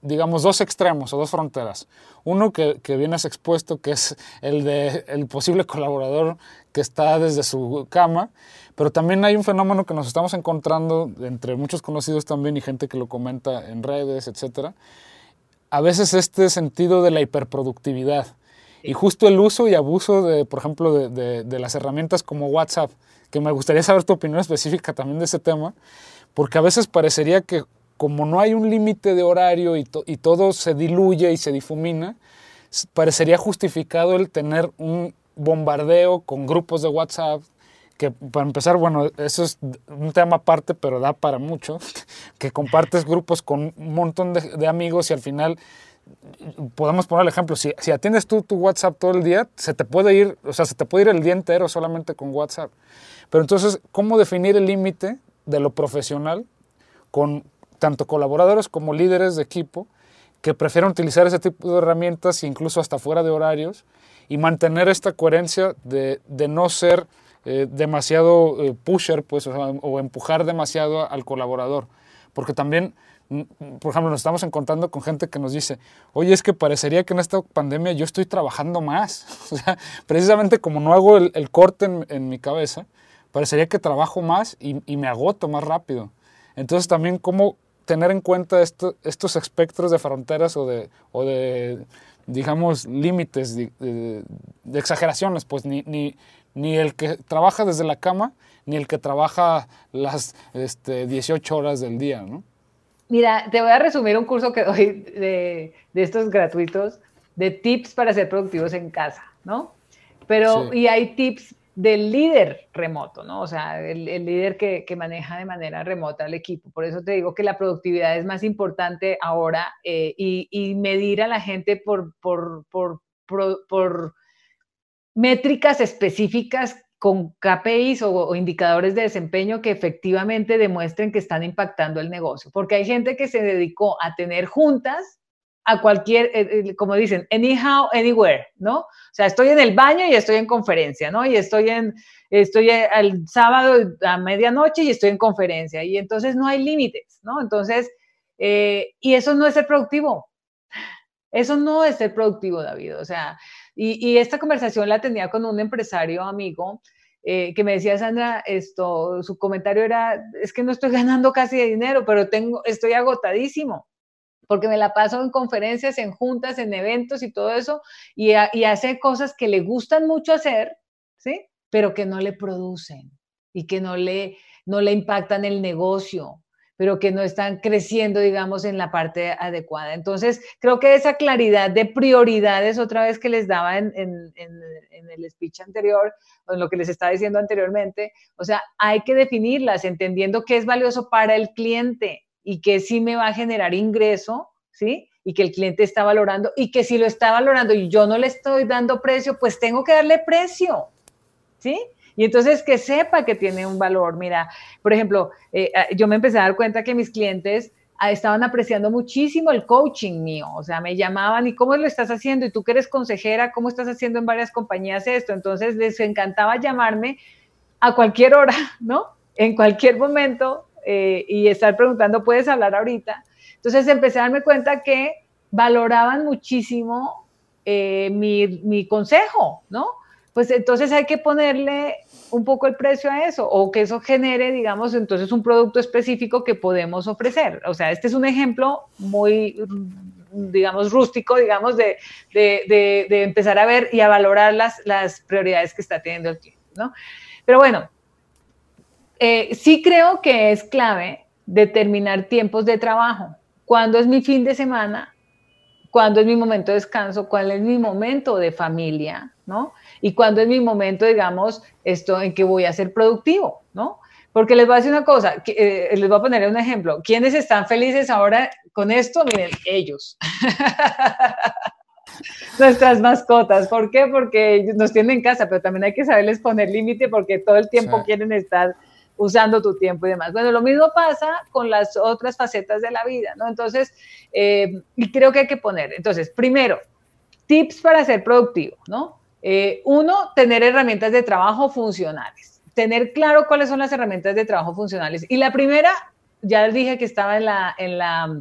digamos, dos extremos o dos fronteras. Uno que, que vienes expuesto, que es el de el posible colaborador que está desde su cama, pero también hay un fenómeno que nos estamos encontrando entre muchos conocidos también y gente que lo comenta en redes, etcétera. A veces este sentido de la hiperproductividad y justo el uso y abuso de, por ejemplo, de, de, las herramientas como WhatsApp, que me gustaría saber tu opinión específica también de ese tema, porque a veces parecería que como no hay un límite de horario y, y todo se diluye y se difumina, parecería justificado el tener un bombardeo con grupos de WhatsApp, que para empezar, bueno, eso es un tema aparte, pero da para mucho, que compartes grupos con un montón de, amigos y al final podemos poner el ejemplo, si, si, atiendes tú tu WhatsApp todo el día, se te puede ir, o sea, se te puede ir el día entero solamente con WhatsApp. Pero entonces, ¿cómo definir el límite de lo profesional con tanto colaboradores como líderes de equipo que prefieren utilizar ese tipo de herramientas incluso hasta fuera de horarios y mantener esta coherencia de, de no ser eh, demasiado eh, pusher, pues, o, empujar demasiado al colaborador. Porque también, por ejemplo, nos estamos encontrando con gente que nos dice, oye, es que parecería que en esta pandemia yo estoy trabajando más. o sea, precisamente como no hago el, corte en, mi cabeza, parecería que trabajo más y, me agoto más rápido. Entonces también cómo tener en cuenta estos espectros de fronteras o de, o de digamos, límites de, de, exageraciones, pues ni, ni, ni el que trabaja desde la cama, ni el que trabaja las este, 18 horas del día, ¿no? Mira, te voy a resumir un curso que doy de, de estos gratuitos, de tips para ser productivos en casa, ¿no? Pero, y hay tips del líder remoto, ¿no? O sea, el, líder que, que, maneja de manera remota al equipo. Por eso te digo que la productividad es más importante ahora eh, y, y, medir a la gente por, por, por, por métricas específicas con KPIs o, indicadores de desempeño que efectivamente demuestren que están impactando el negocio. Porque hay gente que se dedicó a tener juntas a cualquier, eh, eh, como dicen, anyhow, anywhere, ¿no? O sea, estoy en el baño y estoy en conferencia, ¿no? Y estoy en, estoy el sábado a medianoche y estoy en conferencia. Y entonces no hay límites, ¿no? Entonces, eh, y eso no es ser productivo. Eso no es ser productivo, David. O sea, y, esta conversación la tenía con un empresario amigo eh, que me decía, Sandra, esto, su comentario era, es que no estoy ganando casi de dinero, pero tengo, estoy agotadísimo porque me la paso en conferencias, en juntas, en eventos y todo eso, y, y hace cosas que le gustan mucho hacer, ¿sí? Pero que no le producen. y que no le, no le impactan el negocio, pero que no están creciendo, digamos, en la parte adecuada. Entonces, creo que esa claridad de prioridades, otra vez que les daba en, el speech anterior, o en lo que les estaba diciendo anteriormente, o sea, hay que definirlas, entendiendo qué es valioso para el cliente y qué sí me va a generar ingreso, ¿sí? Y que el cliente está valorando y que si lo está valorando y yo no le estoy dando precio, pues tengo que darle precio, ¿sí? Y entonces que sepa que tiene un valor. Mira, por ejemplo, eh, ah, yo me empecé a dar cuenta que mis clientes ah, estaban apreciando muchísimo el coaching mío, o sea, me llamaban y cómo lo estás haciendo y tú que eres consejera, cómo estás haciendo en varias compañías esto. Entonces les encantaba llamarme a cualquier hora, ¿no? En cualquier momento eh, y estar preguntando, ¿puedes hablar ahorita? Entonces empecé a darme cuenta que valoraban muchísimo eh, mi, mi consejo, ¿no? Pues entonces hay que ponerle un poco el precio a eso o que eso genere, digamos, entonces un producto específico que podemos ofrecer. O sea, este es un ejemplo muy, digamos, rústico, digamos, de, de, de, empezar a ver y a valorar las, las prioridades que está teniendo el cliente, ¿no? Pero bueno, eh, sí creo que es clave determinar tiempos de trabajo. ¿Cuándo es mi fin de semana? ¿Cuándo es mi momento de descanso? ¿Cuál es mi momento de familia? ¿No? Y cuándo es mi momento, digamos, esto en que voy a ser productivo, ¿no? Porque les voy a decir una cosa, eh, les voy a poner un ejemplo. ¿Quiénes están felices ahora con esto? Miren, ellos. Nuestras mascotas. ¿Por qué? Porque nos tienen en casa, pero también hay que saberles poner límite porque todo el tiempo quieren estar usando tu tiempo y demás. Bueno, lo mismo pasa con las otras facetas de la vida, ¿no? Entonces, eh, y creo que hay que poner, entonces, primero, tips para ser productivo, ¿no? Eh, uno, tener herramientas de trabajo funcionales. Tener claro cuáles son las herramientas de trabajo funcionales. Y la primera, ya dije que estaba en la, en la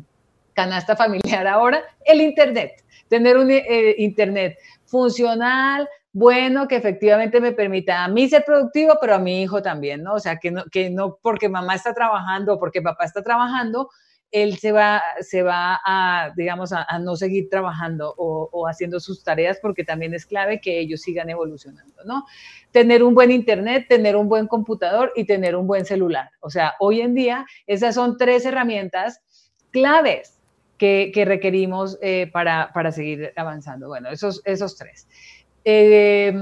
canasta familiar ahora, el Internet. Tener un eh, Internet funcional, bueno, que efectivamente me permita a mí ser productivo, pero a mi hijo también, ¿no? O sea, que no, que no porque mamá está trabajando o porque papá está trabajando, él se va, se va a, digamos, a, no seguir trabajando o, haciendo sus tareas porque también es clave que ellos sigan evolucionando, ¿no? Tener un buen internet, tener un buen computador y tener un buen celular. O sea, hoy en día esas son tres herramientas claves que, requerimos eh, para, seguir avanzando. Bueno, esos, esos tres. Eh,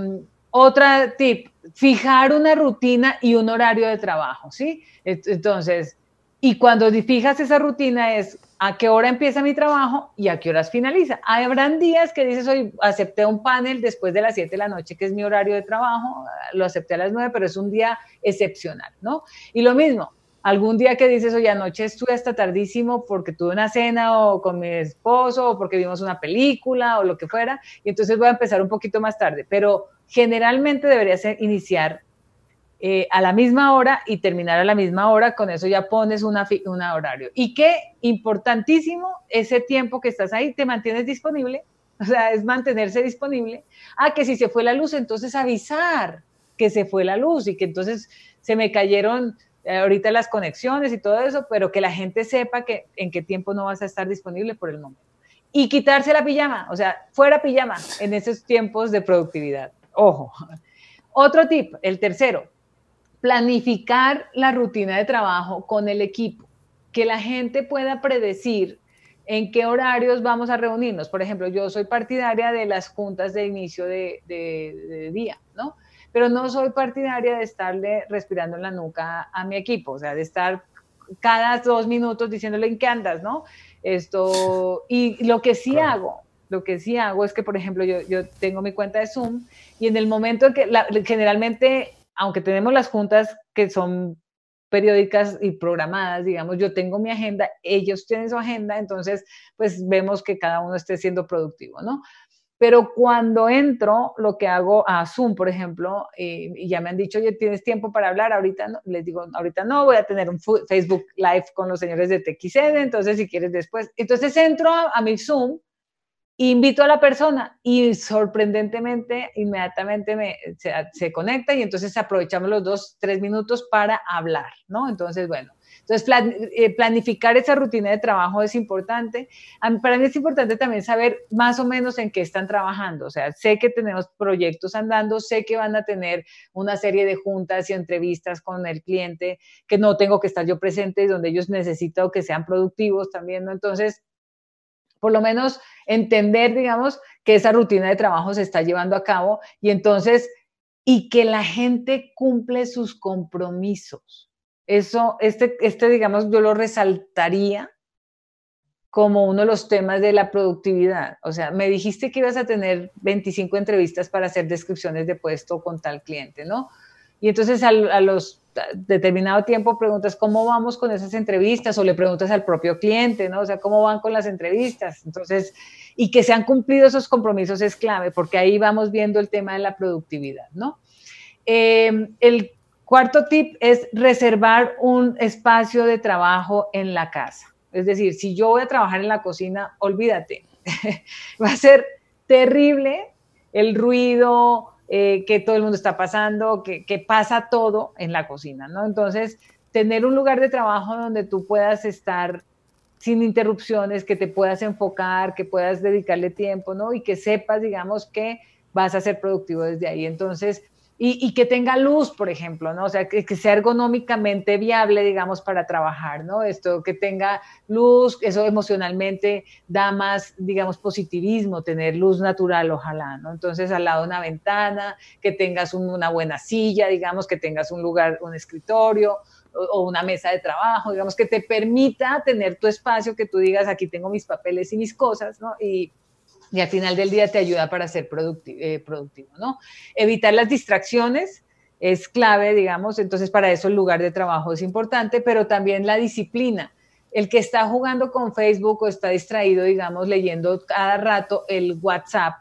otra tip, fijar una rutina y un horario de trabajo, ¿sí? Entonces, y cuando fijas esa rutina es a qué hora empieza mi trabajo y a qué horas finaliza. Habrán días que dices, hoy acepté un panel después de las 7 de la noche, que es mi horario de trabajo, lo acepté a las 9, pero es un día excepcional, ¿no? Y lo mismo, algún día que dices, oye, anoche estuve hasta tardísimo porque tuve una cena o con mi esposo o porque vimos una película o lo que fuera, y entonces voy a empezar un poquito más tarde, pero generalmente debería ser iniciar eh, a la misma hora y terminar a la misma hora, con eso ya pones un horario. Y qué importantísimo, ese tiempo que estás ahí, te mantienes disponible, o sea, es mantenerse disponible. Ah, que si se fue la luz, entonces avisar que se fue la luz y que entonces se me cayeron eh, ahorita las conexiones y todo eso, pero que la gente sepa que en qué tiempo no vas a estar disponible por el momento. Y quitarse la pijama, o sea, fuera pijama en esos tiempos de productividad. Ojo. Otro tip, el tercero, planificar la rutina de trabajo con el equipo, que la gente pueda predecir en qué horarios vamos a reunirnos. Por ejemplo, yo soy partidaria de las juntas de inicio de, día, ¿no? Pero no soy partidaria de estarle respirando en la nuca a mi equipo, o sea, de estar cada dos minutos diciéndole en qué andas, ¿no? Esto, y lo que sí hago, lo que sí hago es que, por ejemplo, yo, yo tengo mi cuenta de Zoom y en el momento en que generalmente aunque tenemos las juntas que son periódicas y programadas, digamos, yo tengo mi agenda, ellos tienen su agenda, entonces, pues vemos que cada uno esté siendo productivo, ¿no? Pero cuando entro, lo que hago a Zoom, por ejemplo, eh, y ya me han dicho, oye, ¿tienes tiempo para hablar? Ahorita no, les digo, ahorita no, voy a tener un Facebook Live con los señores de TXN, entonces si quieres después. Entonces entro a mi Zoom invito a la persona y sorprendentemente, inmediatamente me, se, conecta y entonces aprovechamos los dos, tres minutos para hablar, ¿no? Entonces, bueno, Entonces, eh, planificar esa rutina de trabajo es importante. Para mí es importante también saber más o menos en qué están trabajando. O sea, sé que tenemos proyectos andando, sé que van a tener una serie de juntas y entrevistas con el cliente, que no tengo que estar yo presente y donde ellos necesitan que sean productivos también, ¿no? Entonces, por lo menos entender, digamos, que esa rutina de trabajo se está llevando a cabo y entonces, y que la gente cumple sus compromisos. Eso, este, este, digamos, yo lo resaltaría como uno de los temas de la productividad. O sea, me dijiste que ibas a tener 25 entrevistas para hacer descripciones de puesto con tal cliente, ¿no? Y entonces a, a los determinado tiempo preguntas cómo vamos con esas entrevistas o le preguntas al propio cliente, ¿no? O sea, cómo van con las entrevistas. Entonces, y que se han cumplido esos compromisos es clave porque ahí vamos viendo el tema de la productividad, ¿no? Eh, el cuarto tip es reservar un espacio de trabajo en la casa. Es decir, si yo voy a trabajar en la cocina, olvídate, va a ser terrible el ruido, eh, que todo el mundo está pasando, que, pasa todo en la cocina, ¿no? Entonces, tener un lugar de trabajo donde tú puedas estar sin interrupciones, que te puedas enfocar, que puedas dedicarle tiempo, ¿no? Y que sepas, digamos, que vas a ser productivo desde ahí. Entonces, y, que tenga luz, por ejemplo, ¿no? O sea, que, sea ergonómicamente viable, digamos, para trabajar, ¿no? Esto, que tenga luz, eso emocionalmente da más, digamos, positivismo, tener luz natural, ojalá, ¿no? Entonces, al lado de una ventana, que tengas una buena silla, digamos, que tengas un lugar, un escritorio, o, una mesa de trabajo, digamos, que te permita tener tu espacio, que tú digas, aquí tengo mis papeles y mis cosas, ¿no? Y al final del día te ayuda para ser eh, productivo, ¿no? Evitar las distracciones es clave, digamos, entonces para eso el lugar de trabajo es importante, pero también la disciplina. El que está jugando con Facebook o está distraído, digamos, leyendo cada rato el WhatsApp,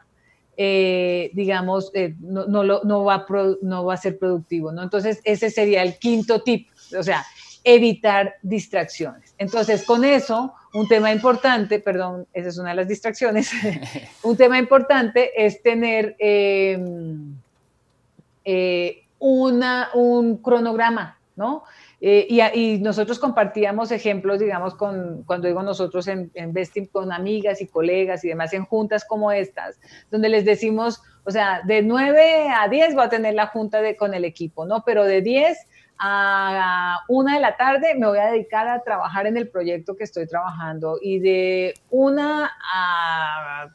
eh, digamos, eh, no, va no va a ser productivo, ¿no? Entonces, ese sería el quinto tip, o sea, evitar distracciones. Entonces, con eso, un tema importante, perdón, esa es una de las distracciones, un tema importante es tener em, eh, una, un cronograma, ¿no? Eh, y, nosotros compartíamos ejemplos, digamos, con, cuando digo nosotros en, en con amigas y colegas y demás, en juntas como estas, donde les decimos, o sea, de 9 a 10 va a tener la junta de, con el equipo, ¿no? Pero de 10 a una de la tarde me voy a dedicar a trabajar en el proyecto que estoy trabajando y de una a,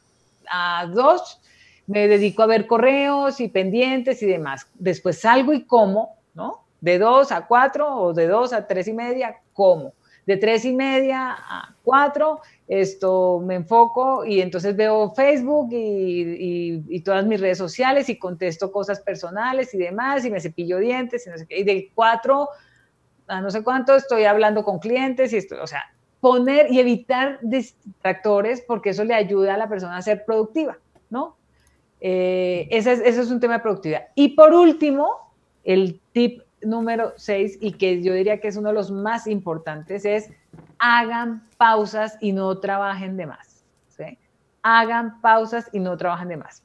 a dos me dedico a ver correos y pendientes y demás. Después salgo y como, ¿no? De dos a cuatro o de dos a tres y media, como. De tres y media a cuatro esto me enfoco y entonces veo Facebook y, todas mis redes sociales y contesto cosas personales y demás y me cepillo dientes y no sé qué. Y de cuatro a no sé cuánto estoy hablando con clientes y esto, o sea, poner y evitar distractores porque eso le ayuda a la persona a ser productiva, ¿no? Eh, ese, es, es un tema de productividad. Y por último, el tip número seis y que yo diría que es uno de los más importantes es hagan pausas y no trabajen de más. Hagan pausas y no trabajen de más.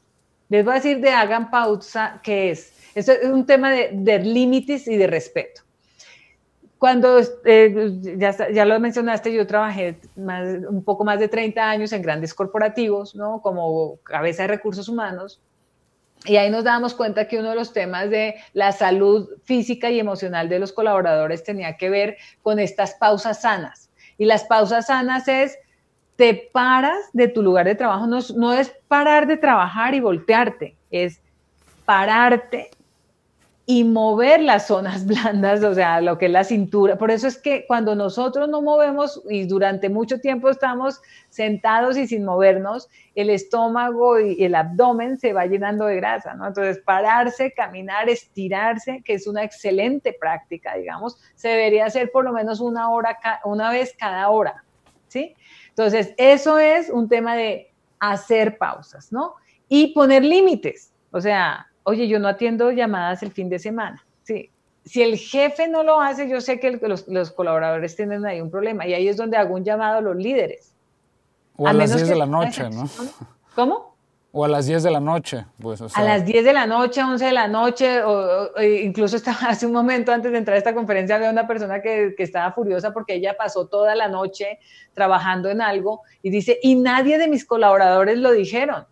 Les voy a decir de hagan pausa, ¿qué es? Esto es un tema de, límites y de respeto. Cuando, eh, ya, ya, lo mencionaste, yo trabajé un poco más de 30 años en grandes corporativos, ¿no? Como cabeza de recursos humanos. Y ahí nos damos cuenta que uno de los temas de la salud física y emocional de los colaboradores tenía que ver con estas pausas sanas. Y las pausas sanas es, te paras de tu lugar de trabajo, no, no es parar de trabajar y voltearte, es pararte y mover las zonas blandas, o sea, lo que es la cintura. Por eso es que cuando nosotros no movemos y durante mucho tiempo estamos sentados y sin movernos, el estómago y el abdomen se va llenando de grasa, ¿no? Entonces, pararse, caminar, estirarse, que es una excelente práctica, digamos, se debería hacer por lo menos una hora, una vez cada hora, ¿sí? Entonces, eso es un tema de hacer pausas, ¿no? Y poner límites, o sea, oye, yo no atiendo llamadas el fin de semana. Sí. Si el jefe no lo hace, yo sé que los, colaboradores tienen ahí un problema y ahí es donde hago un llamado a los líderes. O a, las 10 de la noche, ¿no? ¿Cómo? O a las 10 de la noche, pues. A las 10 de la noche, 11 de la noche, o, incluso estaba hace un momento antes de entrar a esta conferencia, había una persona que, que, estaba furiosa porque ella pasó toda la noche trabajando en algo y dice, y nadie de mis colaboradores lo dijeron,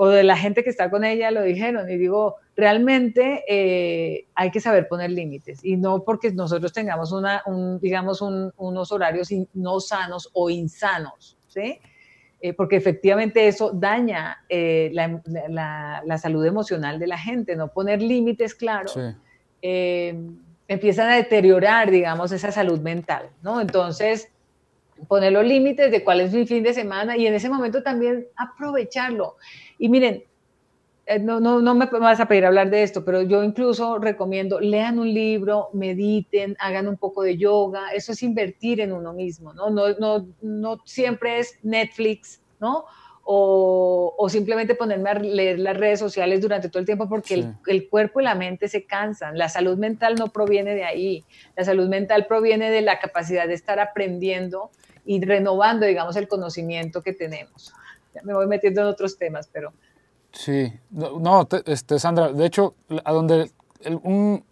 o de la gente que está con ella lo dijeron. Y digo, realmente eh, hay que saber poner límites y no porque nosotros tengamos una, un, digamos, unos horarios no sanos o insanos, ¿sí? Eh, porque efectivamente eso daña eh, la, salud emocional de la gente, no poner límites claros, eh, empiezan a deteriorar, digamos, esa salud mental, ¿no? Entonces, poner los límites de cuál es mi fin de semana y en ese momento también aprovecharlo. Y miren, eh, no, no, no me vas a pedir hablar de esto, pero yo incluso recomiendo, lean un libro, mediten, hagan un poco de yoga, eso es invertir en uno mismo, ¿no? No, no, no siempre es Netflix, ¿no? O, o, simplemente ponerme a leer las redes sociales durante todo el tiempo porque el, el, cuerpo y la mente se cansan. La salud mental no proviene de ahí. La salud mental proviene de la capacidad de estar aprendiendo y renovando, digamos, el conocimiento que tenemos. Me voy metiendo en otros temas, pero Sí, no, este, Sandra, de hecho, a donde un,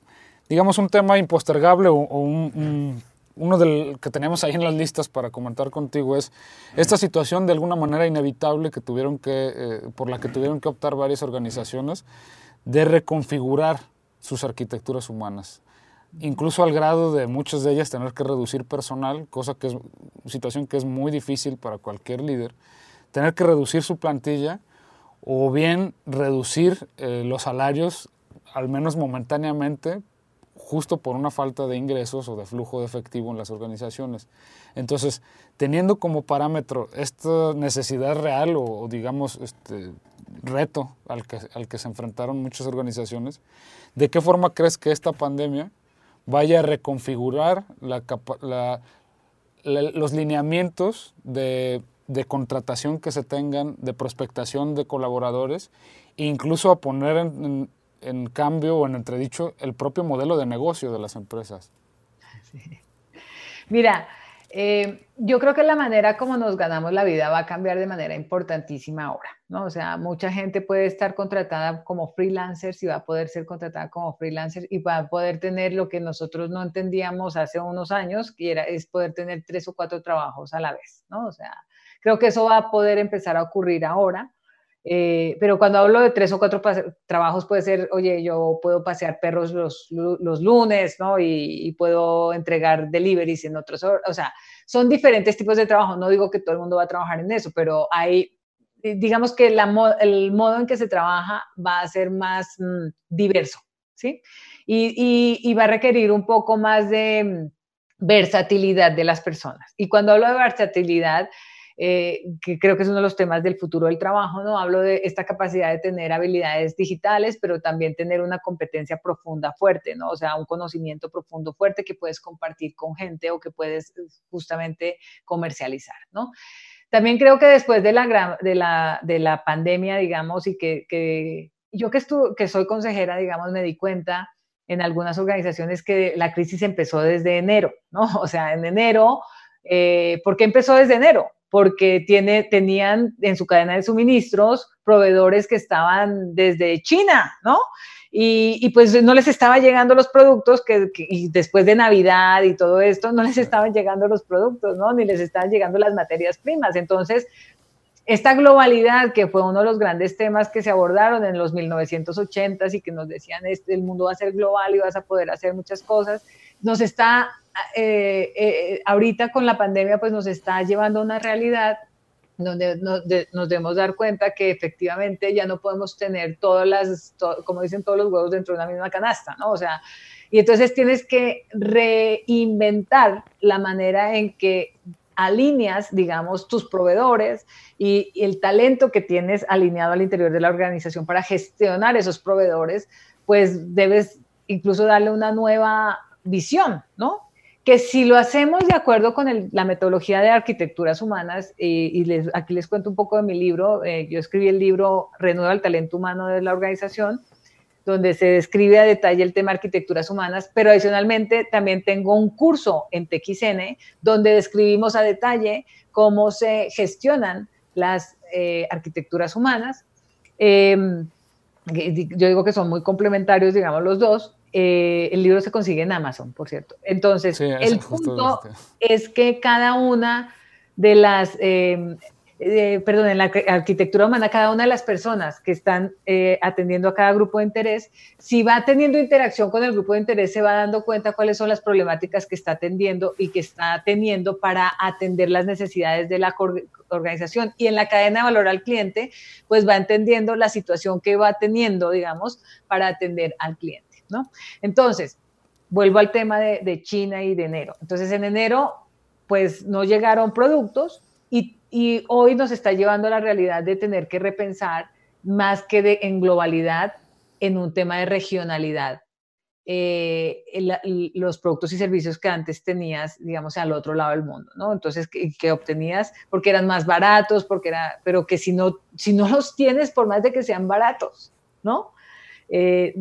digamos, un tema impostergable o, un, uno del que tenemos ahí en las listas para comentar contigo es esta situación de alguna manera inevitable que tuvieron que, eh, por la que tuvieron que optar varias organizaciones de reconfigurar sus arquitecturas humanas, incluso al grado de muchas de ellas tener que reducir personal, cosa que es situación que es muy difícil para cualquier líder, tener que reducir su plantilla o bien reducir eh, los salarios, al menos momentáneamente, justo por una falta de ingresos o de flujo de efectivo en las organizaciones. Entonces, teniendo como parámetro esta necesidad real o, digamos, este reto al que, al que se enfrentaron muchas organizaciones, ¿de qué forma crees que esta pandemia vaya a reconfigurar los lineamientos de de contratación que se tengan, de prospectación de colaboradores, e incluso a poner en, cambio o en entredicho el propio modelo de negocio de las empresas. Mira, eh, yo creo que la manera como nos ganamos la vida va a cambiar de manera importantísima ahora, ¿no? O sea, mucha gente puede estar contratada como freelancers y va a poder ser contratada como freelancer y va a poder tener lo que nosotros no entendíamos hace unos años, que era, es poder tener tres o cuatro trabajos a la vez, ¿no? O sea, Creo que eso va a poder empezar a ocurrir ahora. Eh, pero cuando hablo de tres o cuatro trabajos puede ser, oye, yo puedo pasear perros los, los lunes, ¿no? Y, puedo entregar deliveries en otros, o sea, son diferentes tipos de trabajo. No digo que todo el mundo va a trabajar en eso, pero hay, digamos que la, el modo en que se trabaja va a ser más mm, diverso, ¿sí? Y, y, y, va a requerir un poco más de mm, versatilidad de las personas. Y cuando hablo de versatilidad, eh, que creo que es uno de los temas del futuro del trabajo, ¿no? Hablo de esta capacidad de tener habilidades digitales, pero también tener una competencia profunda fuerte, ¿no? O sea, un conocimiento profundo fuerte que puedes compartir con gente o que puedes eh, justamente comercializar, ¿no? También creo que después de la, de la, de la pandemia, digamos, y que, que yo que, que soy consejera, digamos, me di cuenta en algunas organizaciones que la crisis empezó desde enero, ¿no? O sea, en enero, eh, ¿por qué empezó desde enero? Porque tiene, tenían en su cadena de suministros proveedores que estaban desde China, ¿no? Y, pues no les estaban llegando los productos que, y después de Navidad y todo esto, no les estaban llegando los productos, ¿no? Ni les estaban llegando las materias primas. Entonces, esta globalidad, que fue uno de los grandes temas que se abordaron en los 1980s y que nos decían, este, el mundo va a ser global y vas a poder hacer muchas cosas, nos está eh, eh, ahorita con la pandemia pues nos está llevando a una realidad donde nos, debemos dar cuenta que efectivamente ya no podemos tener todas las, como dicen todos los huevos dentro de una misma canasta, ¿no? O sea, y entonces tienes que reinventar la manera en que alineas, digamos, tus proveedores y, y, el talento que tienes alineado al interior de la organización para gestionar esos proveedores, pues debes incluso darle una nueva visión, ¿no? Que si lo hacemos de acuerdo con la metodología de arquitecturas humanas, y les, aquí les cuento un poco de mi libro, eh, yo escribí el libro Renueva el talento humano de la organización, donde se describe a detalle el tema arquitecturas humanas, pero adicionalmente también tengo un curso en TXN donde describimos a detalle cómo se gestionan las eh, arquitecturas humanas Em, yo digo que son muy complementarios, digamos, los dos. Eh, el libro se consigue en Amazon, por cierto. Entonces, el punto este. es que cada una de las em, eh, perdón, en la arquitectura humana, cada una de las personas que están eh, atendiendo a cada grupo de interés, si va teniendo interacción con el grupo de interés, se va dando cuenta cuáles son las problemáticas que está atendiendo y que está teniendo para atender las necesidades de la organización. Y en la cadena de valor al cliente, pues va entendiendo la situación que va teniendo, digamos, para atender al cliente, ¿no? Entonces, vuelvo al tema de, China y de enero. Entonces, en enero, pues no llegaron productos y hoy nos está llevando a la realidad de tener que repensar más que en globalidad, en un tema de regionalidad. Eh, los productos y servicios que antes tenías, digamos, al otro lado del mundo, ¿no? Entonces, que, obtenías porque eran más baratos, porque era, pero que si no, si no los tienes, por más de que sean baratos, ¿no? Eh,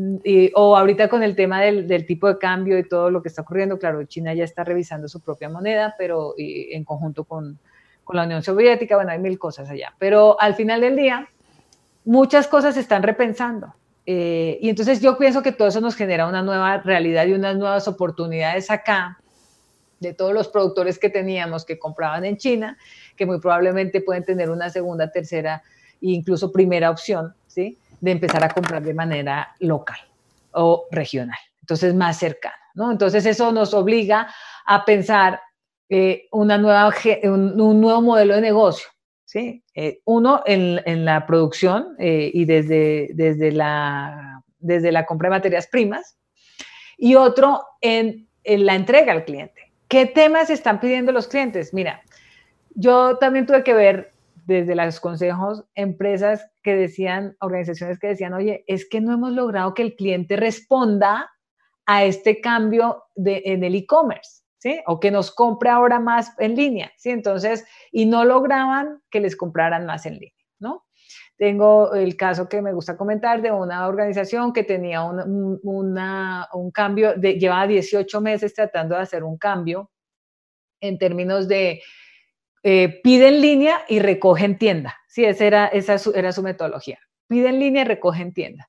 o ahorita con el tema del, del, tipo de cambio y todo lo que está ocurriendo, claro, China ya está revisando su propia moneda, pero en conjunto con, con la Unión Soviética, bueno, hay mil cosas allá, pero al final del día, muchas cosas se están repensando. Eh, y entonces yo pienso que todo eso nos genera una nueva realidad y unas nuevas oportunidades acá de todos los productores que teníamos que compraban en China, que muy probablemente pueden tener una segunda, tercera e incluso primera opción, ¿sí? De empezar a comprar de manera local o regional, entonces más cercano, ¿no? Entonces eso nos obliga a pensar eh, una nueva, un, nuevo modelo de negocio. ¿sí? Eh, uno en, la producción eh, y desde, desde, la, desde la compra de materias primas y otro en, en, la entrega al cliente. ¿Qué temas están pidiendo los clientes? Mira, yo también tuve que ver desde los consejos empresas que decían, organizaciones que decían, oye, es que no hemos logrado que el cliente responda a este cambio en el e-commerce. O que nos compre ahora más en línea, ¿sí? Entonces, y no lograban que les compraran más en línea, ¿no? Tengo el caso que me gusta comentar de una organización que tenía un, un cambio, de, llevaba 18 meses tratando de hacer un cambio en términos de eh, pide en línea y recoge en tienda. Sí, esa era, esa era su metodología. Pide en línea y recoge en tienda.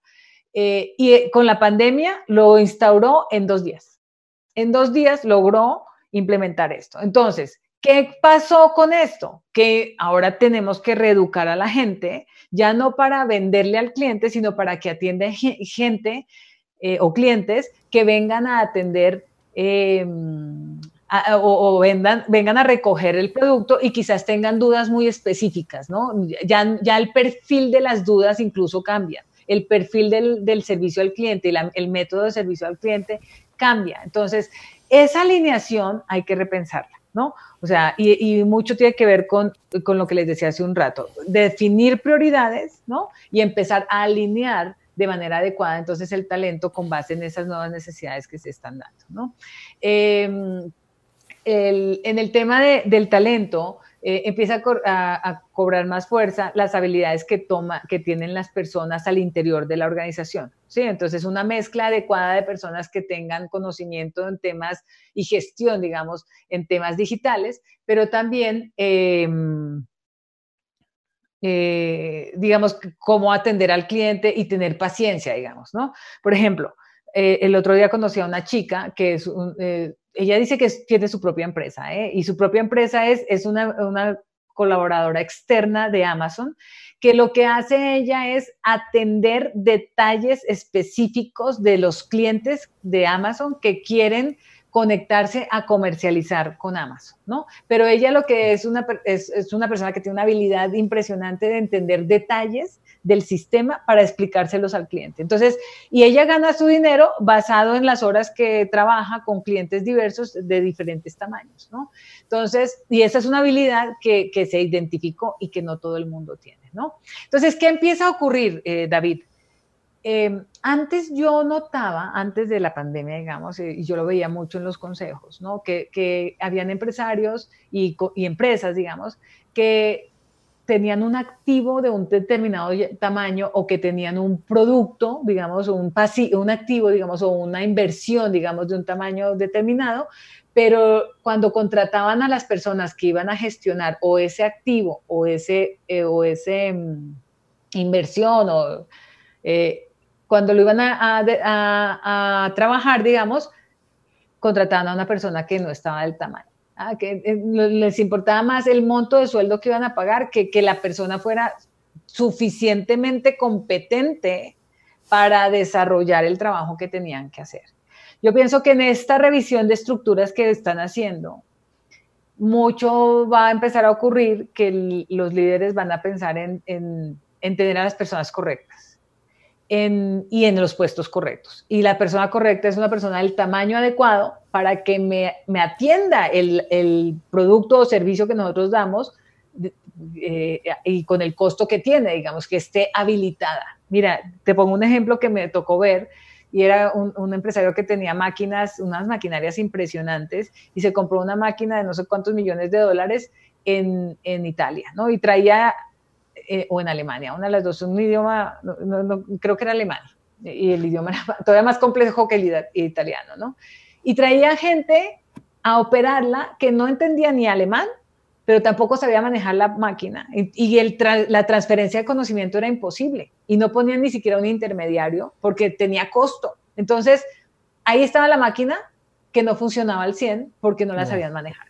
Eh, y eh, con la pandemia lo instauró en dos días en dos días logró implementar esto. Entonces, ¿qué pasó con esto? Que ahora tenemos que reeducar a la gente, ya no para venderle al cliente, sino para que atienda gente eh, o clientes que vengan a atender em, o, vengan a recoger el producto y quizás tengan dudas muy específicas, ¿no? Ya, ya el perfil de las dudas incluso cambia. El perfil del, servicio al cliente y el método de servicio al cliente cambia. Entonces, esa alineación hay que repensarla, ¿no? O sea, y, mucho tiene que ver con, lo que les decía hace un rato, definir prioridades, ¿no? Y empezar a alinear de manera adecuada entonces el talento con base en esas nuevas necesidades que se están dando, ¿no? En el tema del talento, eh, empieza a, cobrar más fuerza las habilidades que tienen las personas al interior de la organización. ¿sí? Entonces, una mezcla adecuada de personas que tengan conocimiento en temas y gestión, digamos, en temas digitales, pero también... Em, eh, digamos, cómo atender al cliente y tener paciencia, digamos, ¿no? Por ejemplo, eh, el otro día conocí a una chica que es un, ella dice que tiene su propia empresa, ¿eh? y su propia empresa es, es una, colaboradora externa de Amazon, que lo que hace ella es atender detalles específicos de los clientes de Amazon que quieren conectarse a comercializar con Amazon, ¿no? Pero ella lo que es una, es, es una persona que tiene una habilidad impresionante de entender detalles del sistema para explicárselos al cliente. Entonces, y ella gana su dinero basado en las horas que trabaja con clientes diversos de diferentes tamaños, ¿no? Entonces, y esa es una habilidad que, se identificó y que no todo el mundo tiene, ¿no? Entonces, ¿qué empieza a ocurrir, eh, David? Em, antes yo notaba, antes de la pandemia, digamos, eh, y yo lo veía mucho en los consejos, ¿no? Que, que habían empresarios y, y, empresas, digamos, que tenían un activo de un determinado tamaño o que tenían un producto, digamos, un, un activo, digamos, o una inversión, digamos, de un tamaño determinado, pero cuando contrataban a las personas que iban a gestionar o ese activo o ese, eh, o ese, mm, inversión o eh, cuando lo iban a, a, trabajar, digamos, contrataban a una persona que no estaba del tamaño. Ah, que eh, les importaba más el monto de sueldo que iban a pagar que que la persona fuera suficientemente competente para desarrollar el trabajo que tenían que hacer. Yo pienso que en esta revisión de estructuras que están haciendo, mucho va a empezar a ocurrir que los líderes van a pensar en, tener a las personas correctas y en los puestos correctos. Y la persona correcta es una persona del tamaño adecuado para que me, atienda el, producto o servicio que nosotros damos eh, y con el costo que tiene, digamos, que esté habilitada. Mira, te pongo un ejemplo que me tocó ver y era un, empresario que tenía máquinas, unas maquinarias impresionantes y se compró una máquina de no sé cuántos millones de dólares en, Italia, ¿no? Y traía, eh, o en Alemania, una de las dos, un idioma, no, creo que era alemán, y el idioma era todavía más complejo que el italiano, ¿no? Y traía gente a operarla que no entendía ni alemán pero tampoco sabía manejar la máquina y, el la transferencia de conocimiento era imposible y no ponían ni siquiera un intermediario porque tenía costo. Entonces, ahí estaba la máquina que no funcionaba al 100 porque no la sabían manejar.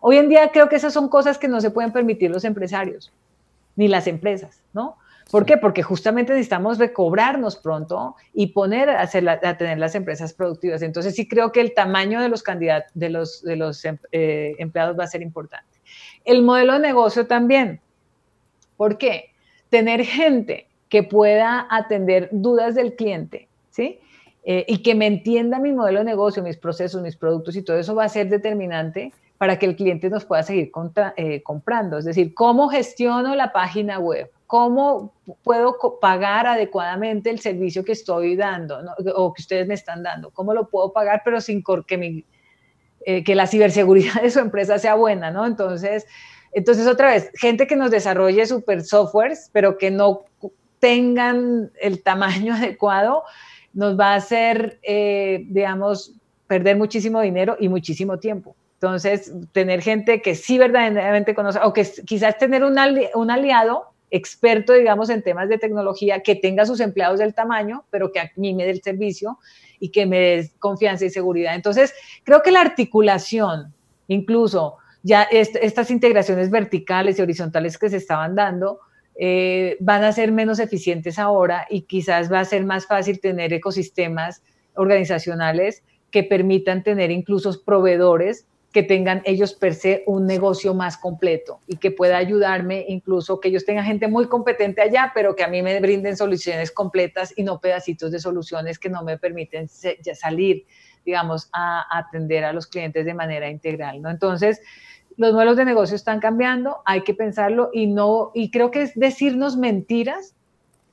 Hoy en día creo que esas son cosas que no se pueden permitir los empresarios ni las empresas, ¿no? ¿Por qué? Porque justamente necesitamos recobrarnos pronto y poner a, hacer a tener las empresas productivas. Entonces sí creo que el tamaño de los candidatos, de los, de los em, eh, empleados va a ser importante. El modelo de negocio también. ¿Por qué? Tener gente que pueda atender dudas del cliente, ¿sí? Eh, y que me entienda mi modelo de negocio, mis procesos, mis productos y todo eso va a ser determinante para que el cliente nos pueda seguir eh, comprando. Es decir, cómo gestiono la página web, cómo puedo pagar adecuadamente el servicio que estoy dando o que ustedes me están dando, cómo lo puedo pagar, pero sin que mi eh, que la ciberseguridad de su empresa sea buena, ¿no? Entonces, entonces otra vez, gente que nos desarrolle super softwares, pero que no tengan el tamaño adecuado, nos va a hacer, eh, digamos, perder muchísimo dinero y muchísimo tiempo. Entonces, tener gente que sí verdaderamente conoce, o que quizás tener un, un aliado experto, digamos, en temas de tecnología, que tenga sus empleados del tamaño, pero que a mí me dé el servicio y que me dé confianza y seguridad. Entonces, creo que la articulación, incluso ya estas integraciones verticales y horizontales que se estaban dando, eh, van a ser menos eficientes ahora y quizás va a ser más fácil tener ecosistemas organizacionales que permitan tener incluso proveedores que tengan ellos per se un negocio más completo y que pueda ayudarme incluso que ellos tengan gente muy competente allá, pero que a mí me brinden soluciones completas y no pedacitos de soluciones que no me permiten salir, digamos, a atender a los clientes de manera integral, ¿no? Entonces, los modelos de negocio están cambiando, hay que pensarlo y no, y creo que es decirnos mentiras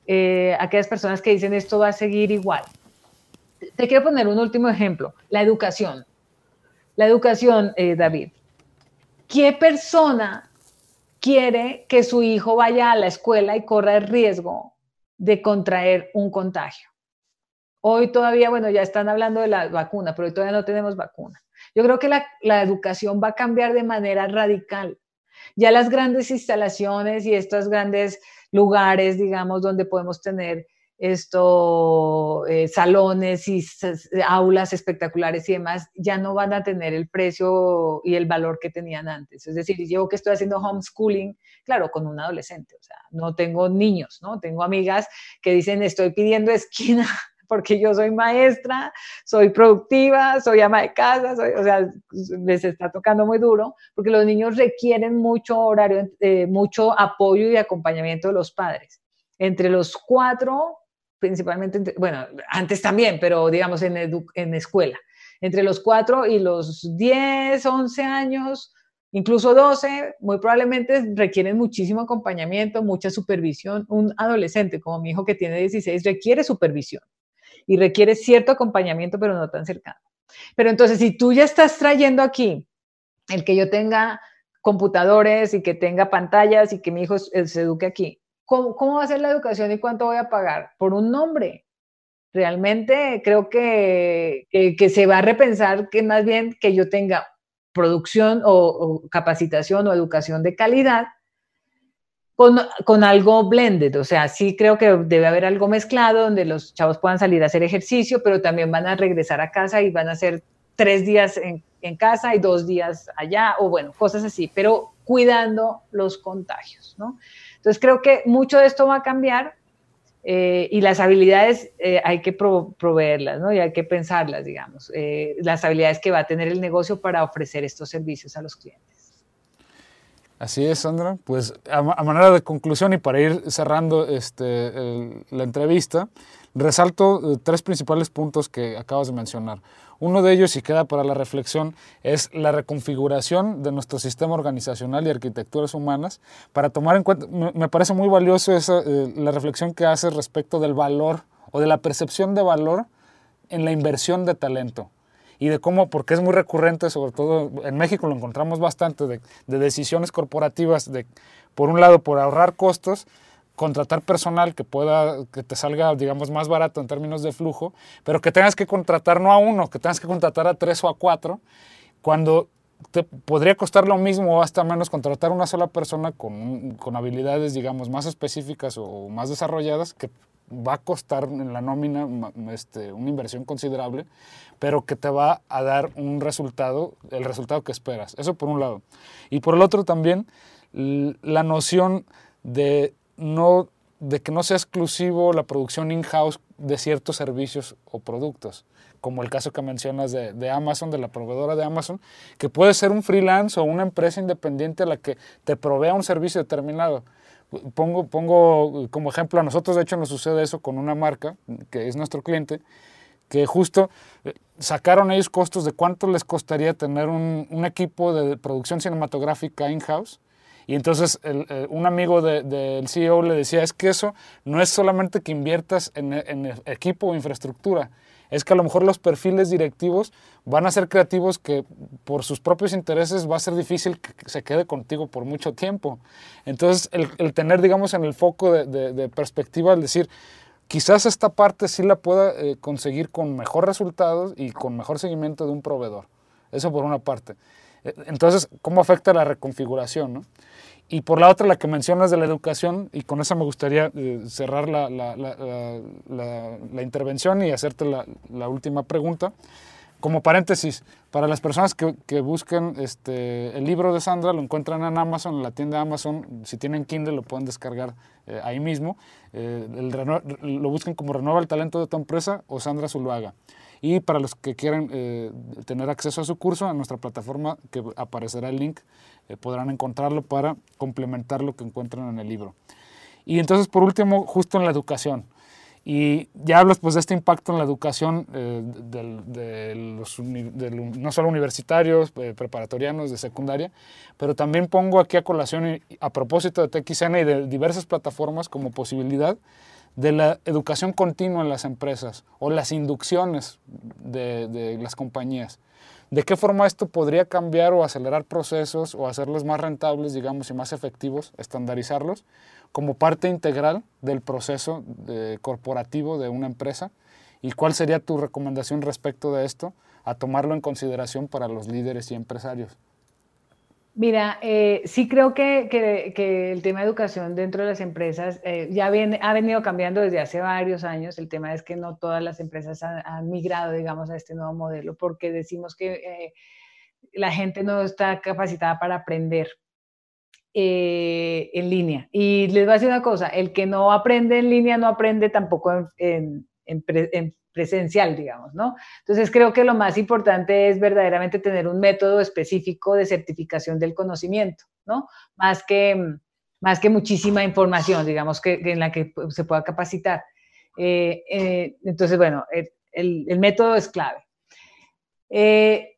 eh, a aquellas personas que dicen esto va a seguir igual. Te quiero poner un último ejemplo, la educación la educación, eh, David. ¿Qué persona quiere que su hijo vaya a la escuela y corra el riesgo de contraer un contagio? Hoy todavía, bueno, ya están hablando de la vacuna, pero hoy todavía no tenemos vacuna. Yo creo que la, la educación va a cambiar de manera radical. Ya las grandes instalaciones y estos grandes lugares, digamos, donde podemos tener esto, eh, salones y aulas espectaculares y demás, ya no van a tener el precio y el valor que tenían antes. Es decir, yo que estoy haciendo homeschooling, claro, con un adolescente, o sea, no tengo niños, ¿no? Tengo amigas que dicen, estoy pidiendo esquina porque yo soy maestra, soy productiva, soy ama de casa, o sea, les está tocando muy duro, porque los niños requieren mucho horario, eh, mucho apoyo y acompañamiento de los padres. Entre los cuatro principalmente, bueno, antes también, pero digamos en, en escuela, entre los 4 y los 10, 11 años, incluso 12, muy probablemente requieren muchísimo acompañamiento, mucha supervisión. Un adolescente como mi hijo que tiene 16 requiere supervisión y requiere cierto acompañamiento, pero no tan cercano. Pero entonces, si tú ya estás trayendo aquí el que yo tenga computadores y que tenga pantallas y que mi hijo se eduque aquí, ¿cómo, va a ser la educación y cuánto voy a pagar? Por un nombre. Realmente creo que, que, se va a repensar que más bien que yo tenga producción o, capacitación o educación de calidad con, algo blended, o sea, sí creo que debe haber algo mezclado donde los chavos puedan salir a hacer ejercicio, pero también van a regresar a casa y van a hacer tres días en, casa y dos días allá, o bueno, cosas así, pero cuidando los contagios, ¿no? Entonces creo que mucho de esto va a cambiar eh, y las habilidades eh, hay que proveerlas, ¿no? Y hay que pensarlas, digamos, eh, las habilidades que va a tener el negocio para ofrecer estos servicios a los clientes. Así es, Sandra. Pues a, manera de conclusión y para ir cerrando este, la entrevista, resalto tres principales puntos que acabas de mencionar. Uno de ellos, y queda para la reflexión, es la reconfiguración de nuestro sistema organizacional y arquitecturas humanas para tomar en cuenta, me, parece muy valioso esa, eh, la reflexión que haces respecto del valor o de la percepción de valor en la inversión de talento y de cómo, porque es muy recurrente, sobre todo en México lo encontramos bastante, de, decisiones corporativas, de por un lado por ahorrar costos, contratar personal que pueda, que te salga, digamos, más barato en términos de flujo, pero que tengas que contratar no a uno, que tengas que contratar a tres o a cuatro, cuando te podría costar lo mismo o hasta menos contratar una sola persona con, con habilidades, digamos, más específicas o más desarrolladas que va a costar en la nómina este, una inversión considerable, pero que te va a dar un resultado, el resultado que esperas. Eso por un lado. Y por el otro también, la noción de, no, de que no sea exclusivo la producción in-house de ciertos servicios o productos, como el caso que mencionas de, Amazon, de la proveedora de Amazon, que puede ser un freelance o una empresa independiente a la que te provea un servicio determinado Pongo, pongo como ejemplo, a nosotros de hecho nos sucede eso con una marca que es nuestro cliente, que justo eh, sacaron ellos costos de cuánto les costaría tener un, un equipo de producción cinematográfica in-house. Y entonces eh, un amigo del CEO le decía, es que eso no es solamente que inviertas en, en equipo o infraestructura, es que a lo mejor los perfiles directivos van a ser creativos que por sus propios intereses va a ser difícil que se quede contigo por mucho tiempo. Entonces, el, tener, digamos, en el foco de, perspectiva, el decir, quizás esta parte sí la pueda eh, conseguir con mejor resultados y con mejor seguimiento de un proveedor. Eso por una parte. Entonces, ¿cómo afecta la reconfiguración? No? Y por la otra, la que mencionas de la educación, y con esa me gustaría eh, cerrar la, la, la, intervención y hacerte la, última pregunta. Como paréntesis, para las personas que, que, busquen este, el libro de Sandra, lo encuentran en Amazon, en la tienda Amazon. Si tienen Kindle, lo pueden descargar eh, ahí mismo. Eh, lo busquen como Renueva el talento de tu empresa o Sandra Zuluaga. Y para los que quieran tener acceso a su curso, en nuestra plataforma que aparecerá el link eh, podrán encontrarlo para complementar lo que encuentran en el libro. Y entonces, por último, justo en la educación. Y ya hablas pues de este impacto en la educación eh, de, los, no solo universitarios, eh, preparatorianos, de secundaria, pero también pongo aquí a colación, a propósito de TXN y de diversas plataformas como posibilidad de la educación continua en las empresas o las inducciones de, las compañías. ¿De qué forma esto podría cambiar o acelerar procesos o hacerlos más rentables, digamos, y más efectivos, estandarizarlos como parte integral del proceso corporativo de una empresa? ¿Y cuál sería tu recomendación respecto de esto a tomarlo en consideración para los líderes y empresarios? Mira, eh, sí creo que, el tema de educación dentro de las empresas eh, ya viene, ha venido cambiando desde hace varios años. El tema es que no todas las empresas han, migrado, digamos, a este nuevo modelo porque decimos que eh, la gente no está capacitada para aprender en línea. Y les voy a decir una cosa, el que no aprende en línea no aprende tampoco en, en presencial, digamos, ¿no? Entonces creo que lo más importante es verdaderamente tener un método específico de certificación del conocimiento, ¿no? Más que, más que muchísima información, digamos, que, en la que se pueda capacitar. Eh, eh, entonces, bueno, el, el, método es clave. Eh,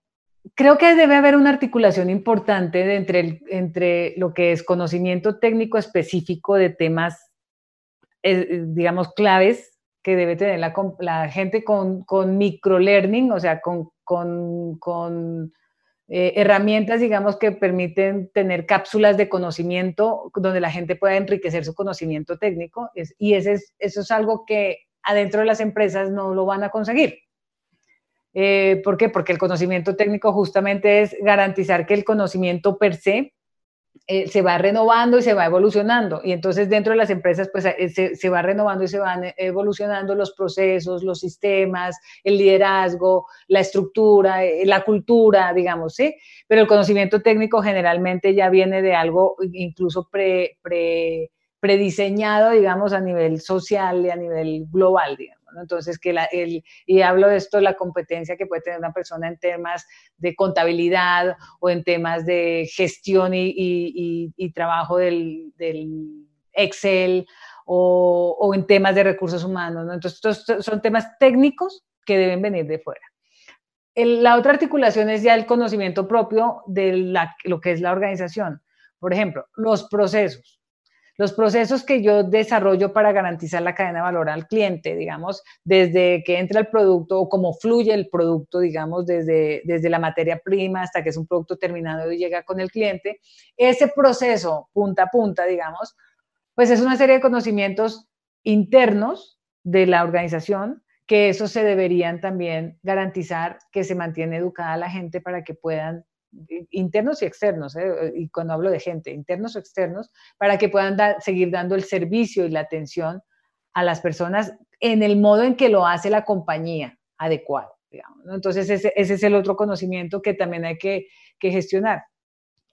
creo que debe haber una articulación importante entre, entre lo que es conocimiento técnico específico de temas, digamos, claves que debe tener la, gente con, microlearning, o sea, con eh, herramientas, digamos, que permiten tener cápsulas de conocimiento donde la gente pueda enriquecer su conocimiento técnico. y ese es, eso es algo que adentro de las empresas no lo van a conseguir. Eh, ¿Por qué? Porque el conocimiento técnico justamente es garantizar que el conocimiento per se eh, se va renovando y se va evolucionando. Y entonces dentro de las empresas, pues eh, se, va renovando y se van evolucionando los procesos, los sistemas, el liderazgo, la estructura, eh, la cultura, digamos, ¿sí? Pero el conocimiento técnico generalmente ya viene de algo incluso pre, pre, prediseñado, digamos, a nivel social y a nivel global, digamos. Entonces, que la, el, y hablo de esto, la competencia que puede tener una persona en temas de contabilidad o en temas de gestión y, trabajo del, Excel o, en temas de recursos humanos. Entonces, estos son temas técnicos que deben venir de fuera. la otra articulación es ya el conocimiento propio de lo que es la organización. Por ejemplo, los procesos los procesos que yo desarrollo para garantizar la cadena de valor al cliente, digamos, desde que entra el producto o cómo fluye el producto, digamos, desde, desde la materia prima hasta que es un producto terminado y llega con el cliente, ese proceso punta a punta, digamos, pues es una serie de conocimientos internos de la organización que eso se deberían también garantizar que se mantiene educada la gente para que puedan internos y externos, ¿eh? y cuando hablo de gente, internos o externos, para que puedan seguir dando el servicio y la atención a las personas en el modo en que lo hace la compañía adecuado. Entonces, ese, es el otro conocimiento que también hay que, gestionar.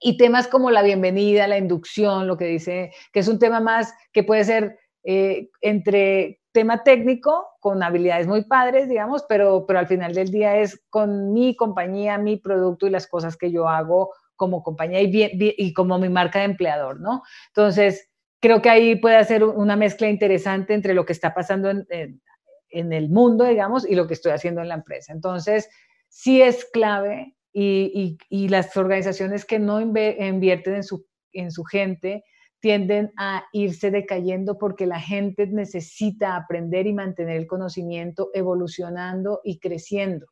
Y temas como la bienvenida, la inducción, lo que dice, que es un tema más que puede ser eh, entre tema técnico, con habilidades muy padres, digamos, pero, pero al final del día es con mi compañía, mi producto y las cosas que yo hago como compañía y, y como mi marca de empleador, ¿no? Entonces, creo que ahí puede hacer una mezcla interesante entre lo que está pasando en, en, el mundo, digamos, y lo que estoy haciendo en la empresa. Entonces, sí es clave y, y, y las organizaciones que no invierten en su, en su gente, tienden a irse decayendo porque la gente necesita aprender y mantener el conocimiento evolucionando y creciendo.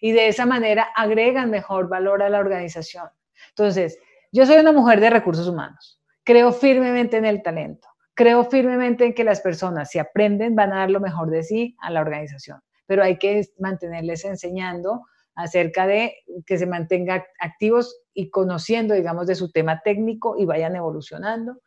Y de esa manera agregan mejor valor a la organización. Entonces, yo soy una mujer de recursos humanos. Creo firmemente en el talento. Creo firmemente en que las personas, si aprenden, van a dar lo mejor de sí a la organización. Pero hay que mantenerles enseñando acerca de que se mantengan activos y conociendo, digamos, de su tema técnico y vayan evolucionando,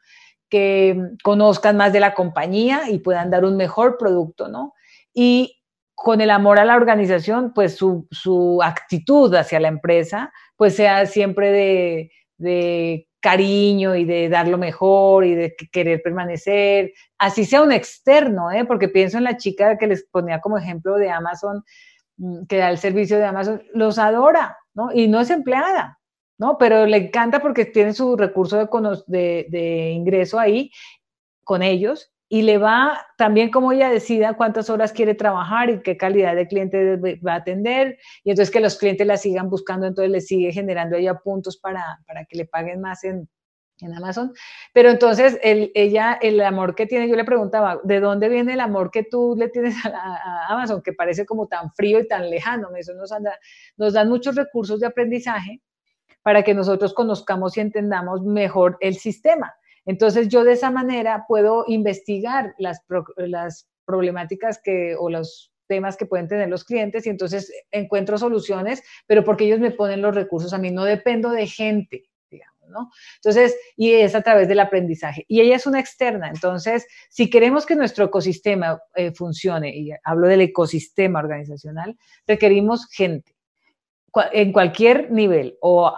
que conozcan más de la compañía y puedan dar un mejor producto, ¿no? Y con el amor a la organización, pues su, actitud hacia la empresa, pues sea siempre de, de cariño y de dar lo mejor y de querer permanecer, así sea un externo, ¿eh? porque pienso en la chica que les ponía como ejemplo de Amazon, Mm, que da el servicio de Amazon, los adora, ¿no? Y no es empleada, ¿no? Pero le encanta porque tiene su recurso de, de, ingreso ahí con ellos y le va también como ella decida cuántas horas quiere trabajar y qué calidad de cliente va a atender y entonces que los clientes la sigan buscando, entonces le sigue generando ella puntos para, para que le paguen más en, en Amazon. Pero entonces ella, el amor que tiene, yo le preguntaba, ¿de dónde viene el amor que tú le tienes a, Amazon, que parece como tan frío y tan lejano? Eso nos, nos dan muchos recursos de aprendizaje para que nosotros conozcamos y entendamos mejor el sistema. Entonces yo de esa manera puedo investigar las, problemáticas que, o los temas que pueden tener los clientes y entonces encuentro soluciones, pero porque ellos me ponen los recursos a mí, no dependo de gente, entonces, y es a través del aprendizaje. Y ella es una externa, entonces, si queremos que nuestro ecosistema eh, funcione, y hablo del ecosistema organizacional, requerimos gente en cualquier nivel, o,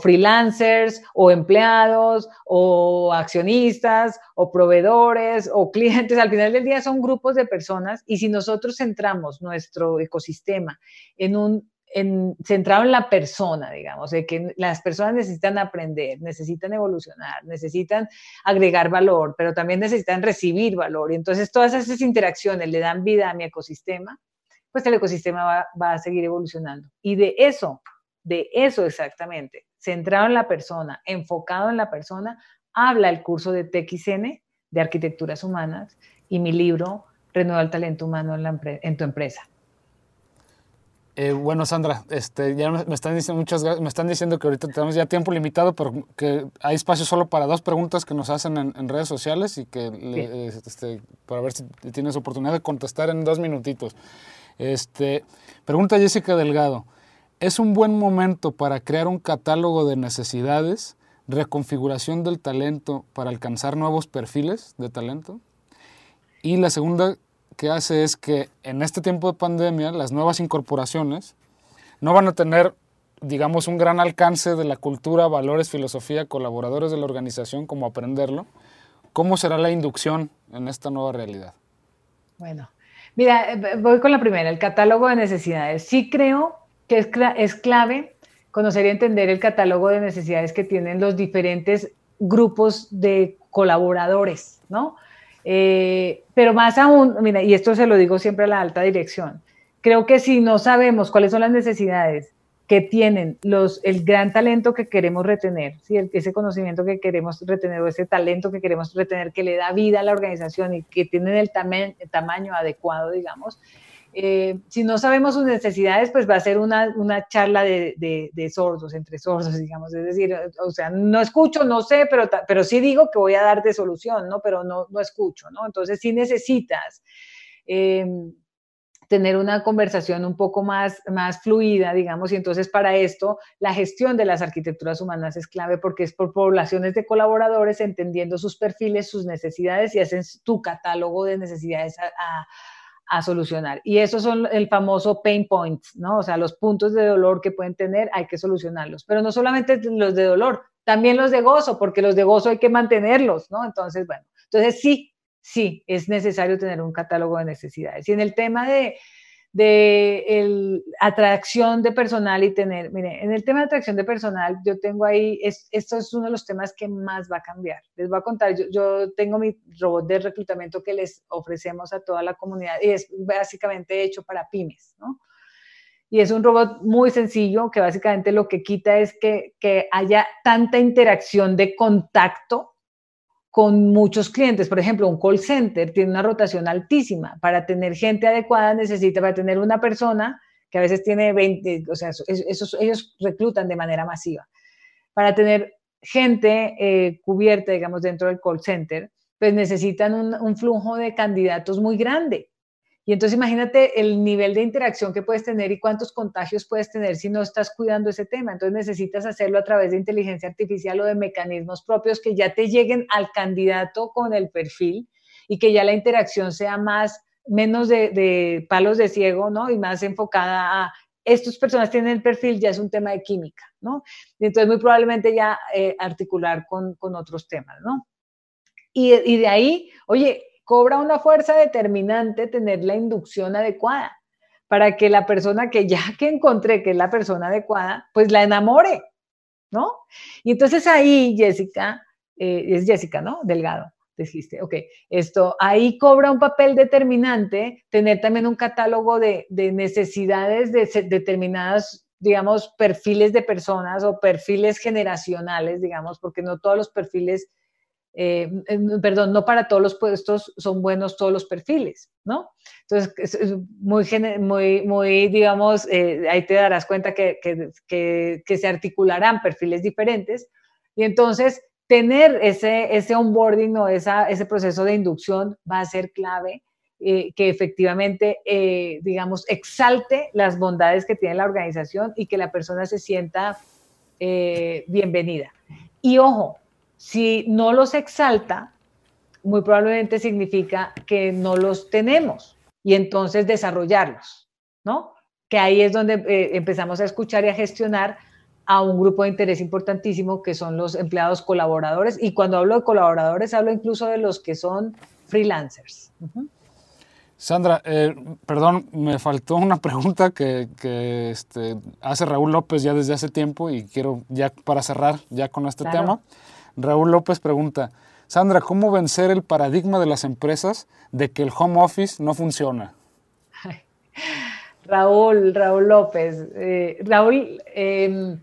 freelancers, o empleados, o accionistas, o proveedores, o clientes. Al final del día son grupos de personas y si nosotros centramos nuestro ecosistema en un centrado en la persona, digamos, de que las personas necesitan aprender, necesitan evolucionar, necesitan agregar valor, pero también necesitan recibir valor. Y entonces todas esas interacciones le dan vida a mi ecosistema, pues el ecosistema va, va a seguir evolucionando. Y de eso, de eso exactamente, centrado en la persona, enfocado en la persona, habla el curso de TXN de Arquitecturas Humanas y mi libro Renueva el Talento Humano en, la, en tu empresa. Eh, bueno, Sandra, este, ya me están, diciendo muchas, me están diciendo que ahorita tenemos ya tiempo limitado, pero que hay espacio solo para dos preguntas que nos hacen en, redes sociales y que este, para ver si tienes oportunidad de contestar en dos minutitos. Este, pregunta Jessica Delgado. es un buen momento para crear un catálogo de necesidades, reconfiguración del talento para alcanzar nuevos perfiles de talento. Y la segunda que hace es que en este tiempo de pandemia las nuevas incorporaciones no van a tener, digamos, un gran alcance de la cultura, valores, filosofía, colaboradores de la organización, como aprenderlo. ¿Cómo será la inducción en esta nueva realidad? Bueno, mira, eh, voy con la primera, el catálogo de necesidades. Sí creo que es, es clave conocer y entender el catálogo de necesidades que tienen los diferentes grupos de colaboradores, ¿no? Eh, pero más aún, mira, y esto se lo digo siempre a la alta dirección, creo que si no sabemos cuáles son las necesidades que tienen los, el gran talento que queremos retener, ¿sí? ese conocimiento que queremos retener o ese talento que queremos retener que le da vida a la organización y que tienen el, el tamaño adecuado, digamos, eh, si no sabemos sus necesidades, pues va a ser una, una charla de, de, de, sordos, entre sordos, digamos. Es decir, o sea, no escucho, no sé, pero, pero sí digo que voy a darte solución, ¿no? Pero no, no escucho, ¿no? Entonces sí necesitas eh, tener una conversación un poco más, más fluida, digamos, y entonces para esto la gestión de las arquitecturas humanas es clave porque es por poblaciones de colaboradores entendiendo sus perfiles, sus necesidades y hacen tu catálogo de necesidades a, a a solucionar. Y esos son el famoso pain points, ¿no? O sea, los puntos de dolor que pueden tener hay que solucionarlos. Pero no solamente los de dolor, también los de gozo, porque los de gozo hay que mantenerlos, ¿no? Entonces, bueno, entonces sí, sí, es necesario tener un catálogo de necesidades. Y en el tema de, de atracción de personal y tener, mire, en el tema de atracción de personal, yo tengo ahí, es, esto es uno de los temas que más va a cambiar. Les voy a contar, yo, yo, tengo mi robot de reclutamiento que les ofrecemos a toda la comunidad y es básicamente hecho para pymes, ¿no? Y es un robot muy sencillo que básicamente lo que quita es que, que haya tanta interacción de contacto con muchos clientes. Por ejemplo, un call center tiene una rotación altísima. Para tener gente adecuada necesita, para tener una persona que a veces tiene 20, o sea, esos, ellos reclutan de manera masiva. Para tener gente eh, cubierta, digamos, dentro del call center, pues necesitan un, un flujo de candidatos muy grande. Y entonces imagínate el nivel de interacción que puedes tener y cuántos contagios puedes tener si no estás cuidando ese tema. Entonces necesitas hacerlo a través de inteligencia artificial o de mecanismos propios que ya te lleguen al candidato con el perfil y que ya la interacción sea más, menos de, palos de ciego, ¿no? Y más enfocada a estas personas tienen el perfil, ya es un tema de química, ¿no? Y entonces muy probablemente ya eh, articular con, con, otros temas, ¿no? Y, y de ahí, oye, cobra una fuerza determinante tener la inducción adecuada para que la persona que ya que encontré que es la persona adecuada, pues la enamore, ¿no? Y entonces ahí, Jessica, eh, es Jessica, ¿no? Delgado, dijiste, ok, esto, ahí cobra un papel determinante tener también un catálogo de, de necesidades de determinadas digamos, perfiles de personas o perfiles generacionales, digamos, porque no todos los perfiles eh, perdón, no para todos los puestos son buenos todos los perfiles, ¿no? Entonces, es muy, muy, muy digamos, eh, ahí te darás cuenta que, que, que, se articularán perfiles diferentes y entonces tener ese, ese onboarding o esa, ese proceso de inducción va a ser clave. Eh, que efectivamente, digamos, exalte las bondades que tiene la organización y que la persona se sienta bienvenida. Y ojo, si no los exalta, muy probablemente significa que no los tenemos y entonces desarrollarlos, ¿no? Que ahí es donde eh, empezamos a escuchar y a gestionar a un grupo de interés importantísimo que son los empleados colaboradores. Y cuando hablo de colaboradores, hablo incluso de los que son freelancers. Sandra, eh, perdón, me faltó una pregunta que, este, hace Raúl López ya desde hace tiempo y quiero ya para cerrar ya con este tema. Raúl López pregunta, Sandra, ¿cómo vencer el paradigma de las empresas de que el home office no funciona? Raúl, Raúl López. Eh, Raúl, em,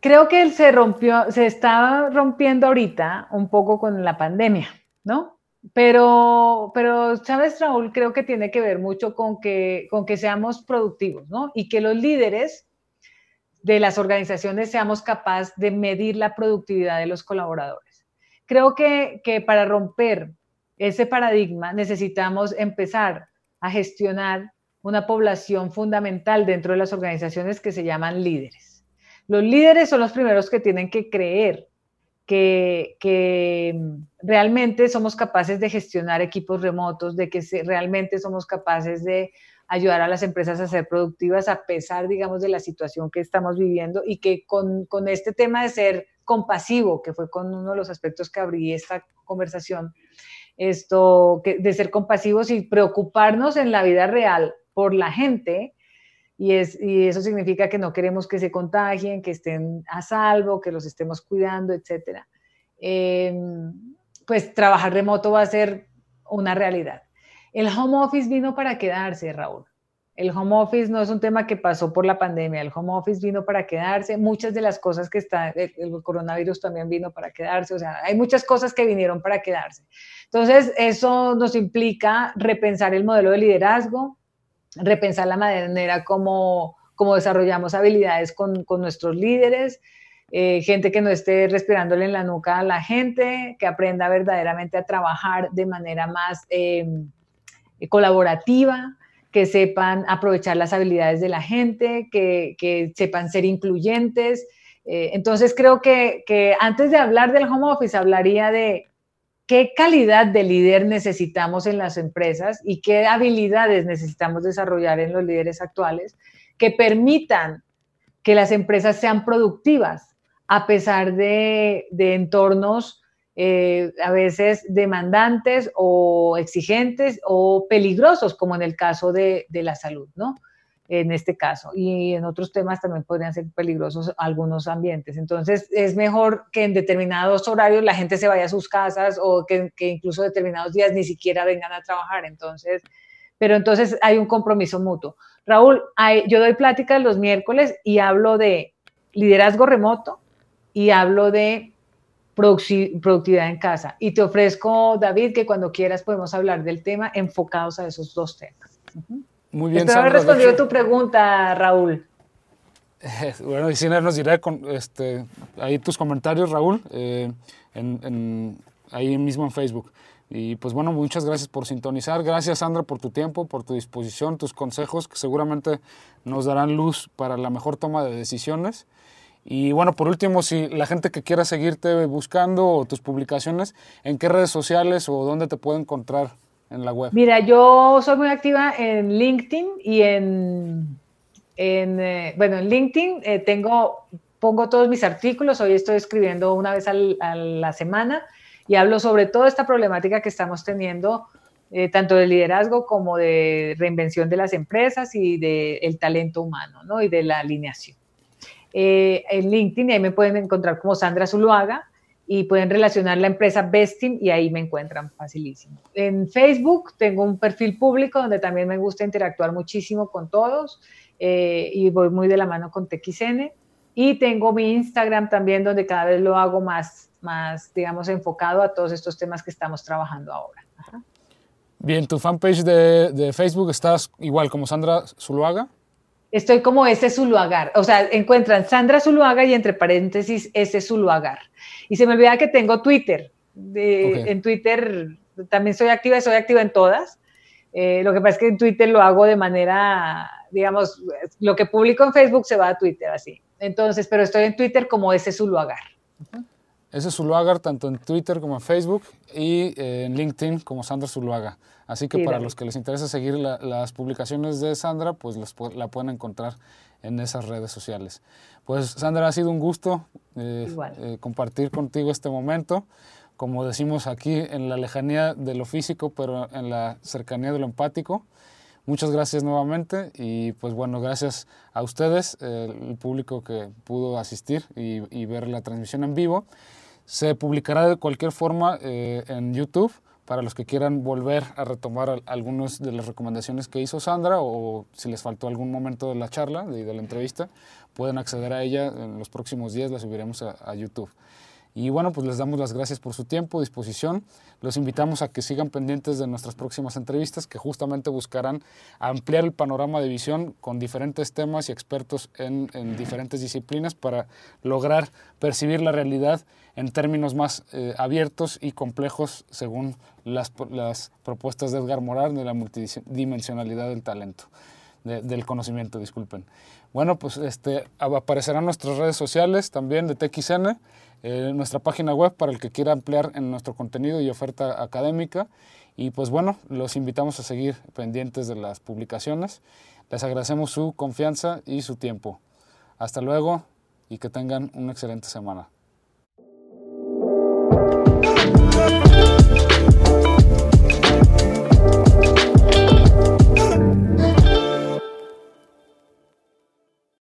creo que se rompió, se está rompiendo ahorita un poco con la pandemia, ¿no? Pero, pero, ¿sabes, Raúl? Creo que tiene que ver mucho con que, con que seamos productivos, ¿no? Y que los líderes de las organizaciones seamos capaces de medir la productividad de los colaboradores. Creo que, para romper ese paradigma necesitamos empezar a gestionar una población fundamental dentro de las organizaciones que se llaman líderes. Los líderes son los primeros que tienen que creer que, realmente somos capaces de gestionar equipos remotos, de que realmente somos capaces de ayudar a las empresas a ser productivas a pesar, digamos, de la situación que estamos viviendo y que con, con este tema de ser compasivo, que fue con uno de los aspectos que abrí esta conversación, esto de ser compasivos y preocuparnos en la vida real por la gente, y, es, y eso significa que no queremos que se contagien, que estén a salvo, que los estemos cuidando, etc. Em, pues trabajar remoto va a ser una realidad. El home office vino para quedarse, Raúl. El home office no es un tema que pasó por la pandemia, el home office vino para quedarse, muchas de las cosas que está, el coronavirus también vino para quedarse, o sea, hay muchas cosas que vinieron para quedarse. Entonces, eso nos implica repensar el modelo de liderazgo, repensar la manera como, como desarrollamos habilidades con, con nuestros líderes, eh, gente que no esté respirándole en la nuca a la gente, que aprenda verdaderamente a trabajar de manera más em, colaborativa, que sepan aprovechar las habilidades de la gente, que, que sepan ser incluyentes. Eh, entonces creo que, que antes de hablar del home office, hablaría de qué calidad de líder necesitamos en las empresas y qué habilidades necesitamos desarrollar en los líderes actuales que permitan que las empresas sean productivas a pesar de, entornos eh, a veces demandantes o exigentes o peligrosos, como en el caso de, la salud, ¿no? en este caso. Y en otros temas también podrían ser peligrosos algunos ambientes. Entonces, es mejor que en determinados horarios la gente se vaya a sus casas o que, que incluso determinados días ni siquiera vengan a trabajar. Entonces, pero entonces hay un compromiso mutuo. Raúl, yo doy pláticas los miércoles y hablo de liderazgo remoto y hablo de productividad en casa. Y te ofrezco, David, que cuando quieras podemos hablar del tema enfocados a esos dos temas. Muy bien, Espero haber respondido tu pregunta, Raúl. bueno, y Siner nos dirá con, este, ahí tus comentarios, Raúl, eh, ahí mismo en Facebook. Y pues bueno, muchas gracias por sintonizar. Gracias, Sandra, por tu tiempo, por tu disposición, tus consejos, que seguramente nos darán luz para la mejor toma de decisiones. Y bueno, por último, si la gente que quiera seguirte buscando tus publicaciones, ¿en qué redes sociales o dónde te puede encontrar? en la web? Mira, yo soy muy activa en LinkedIn y en, eh, bueno, en LinkedIn eh, tengo, pongo todos mis artículos, hoy estoy escribiendo una vez a la semana y hablo sobre toda esta problemática que estamos teniendo, eh, tanto de liderazgo como de reinvención de las empresas y del talento humano, ¿no? Y de la alineación. En LinkedIn ahí me pueden encontrar como Sandra Zuluaga y pueden relacionar la empresa Besting y ahí me encuentran facilísimo. En Facebook tengo un perfil público donde también me gusta interactuar muchísimo con todos eh, y voy muy de la mano con TXN. Y tengo mi Instagram también donde cada vez lo hago más, más digamos, enfocado a todos estos temas que estamos trabajando ahora. Bien, tu fanpage de, de Facebook estás igual como Sandra Zuluaga. Estoy como ese Zuluagar. O sea, encuentran Sandra Zuluaga y entre paréntesis ese Zuluagar. Y se me olvida que tengo Twitter. En Twitter también soy activa, soy activa en todas. Eh, lo que pasa es que en Twitter lo hago de manera, digamos, lo que publico en Facebook se va a Twitter así. Entonces, pero estoy en Twitter como ese Zuluagar. Ese Zuluagar tanto en Twitter como en Facebook y eh, en LinkedIn como Sandra Zuluaga. Así que para los que les interesa seguir las publicaciones de Sandra, pues la pueden encontrar en esas redes sociales. Pues Sandra, ha sido un gusto eh, eh, compartir contigo este momento. Como decimos aquí, en la lejanía de lo físico, pero en la cercanía de lo empático. Muchas gracias nuevamente y pues bueno, gracias a ustedes, el público que pudo asistir y, ver la transmisión en vivo. Se publicará de cualquier forma eh, en YouTube para los que quieran volver a retomar algunas de las recomendaciones que hizo Sandra o si les faltó algún momento de la charla, de, de la entrevista, pueden acceder a ella en los próximos días, la subiremos a, YouTube. Y bueno, pues les damos las gracias por su tiempo, disposición. Los invitamos a que sigan pendientes de nuestras próximas entrevistas que justamente buscarán ampliar el panorama de visión con diferentes temas y expertos en, en diferentes disciplinas para lograr percibir la realidad en términos más eh, abiertos y complejos según las, las, propuestas de Edgar Morar de la multidimensionalidad del talento, del conocimiento, disculpen. Bueno, pues este, aparecerán nuestras redes sociales también de TXN, eh, nuestra página web para el que quiera ampliar en nuestro contenido y oferta académica. Y pues bueno, los invitamos a seguir pendientes de las publicaciones. Les agradecemos su confianza y su tiempo. Hasta luego y que tengan una excelente semana.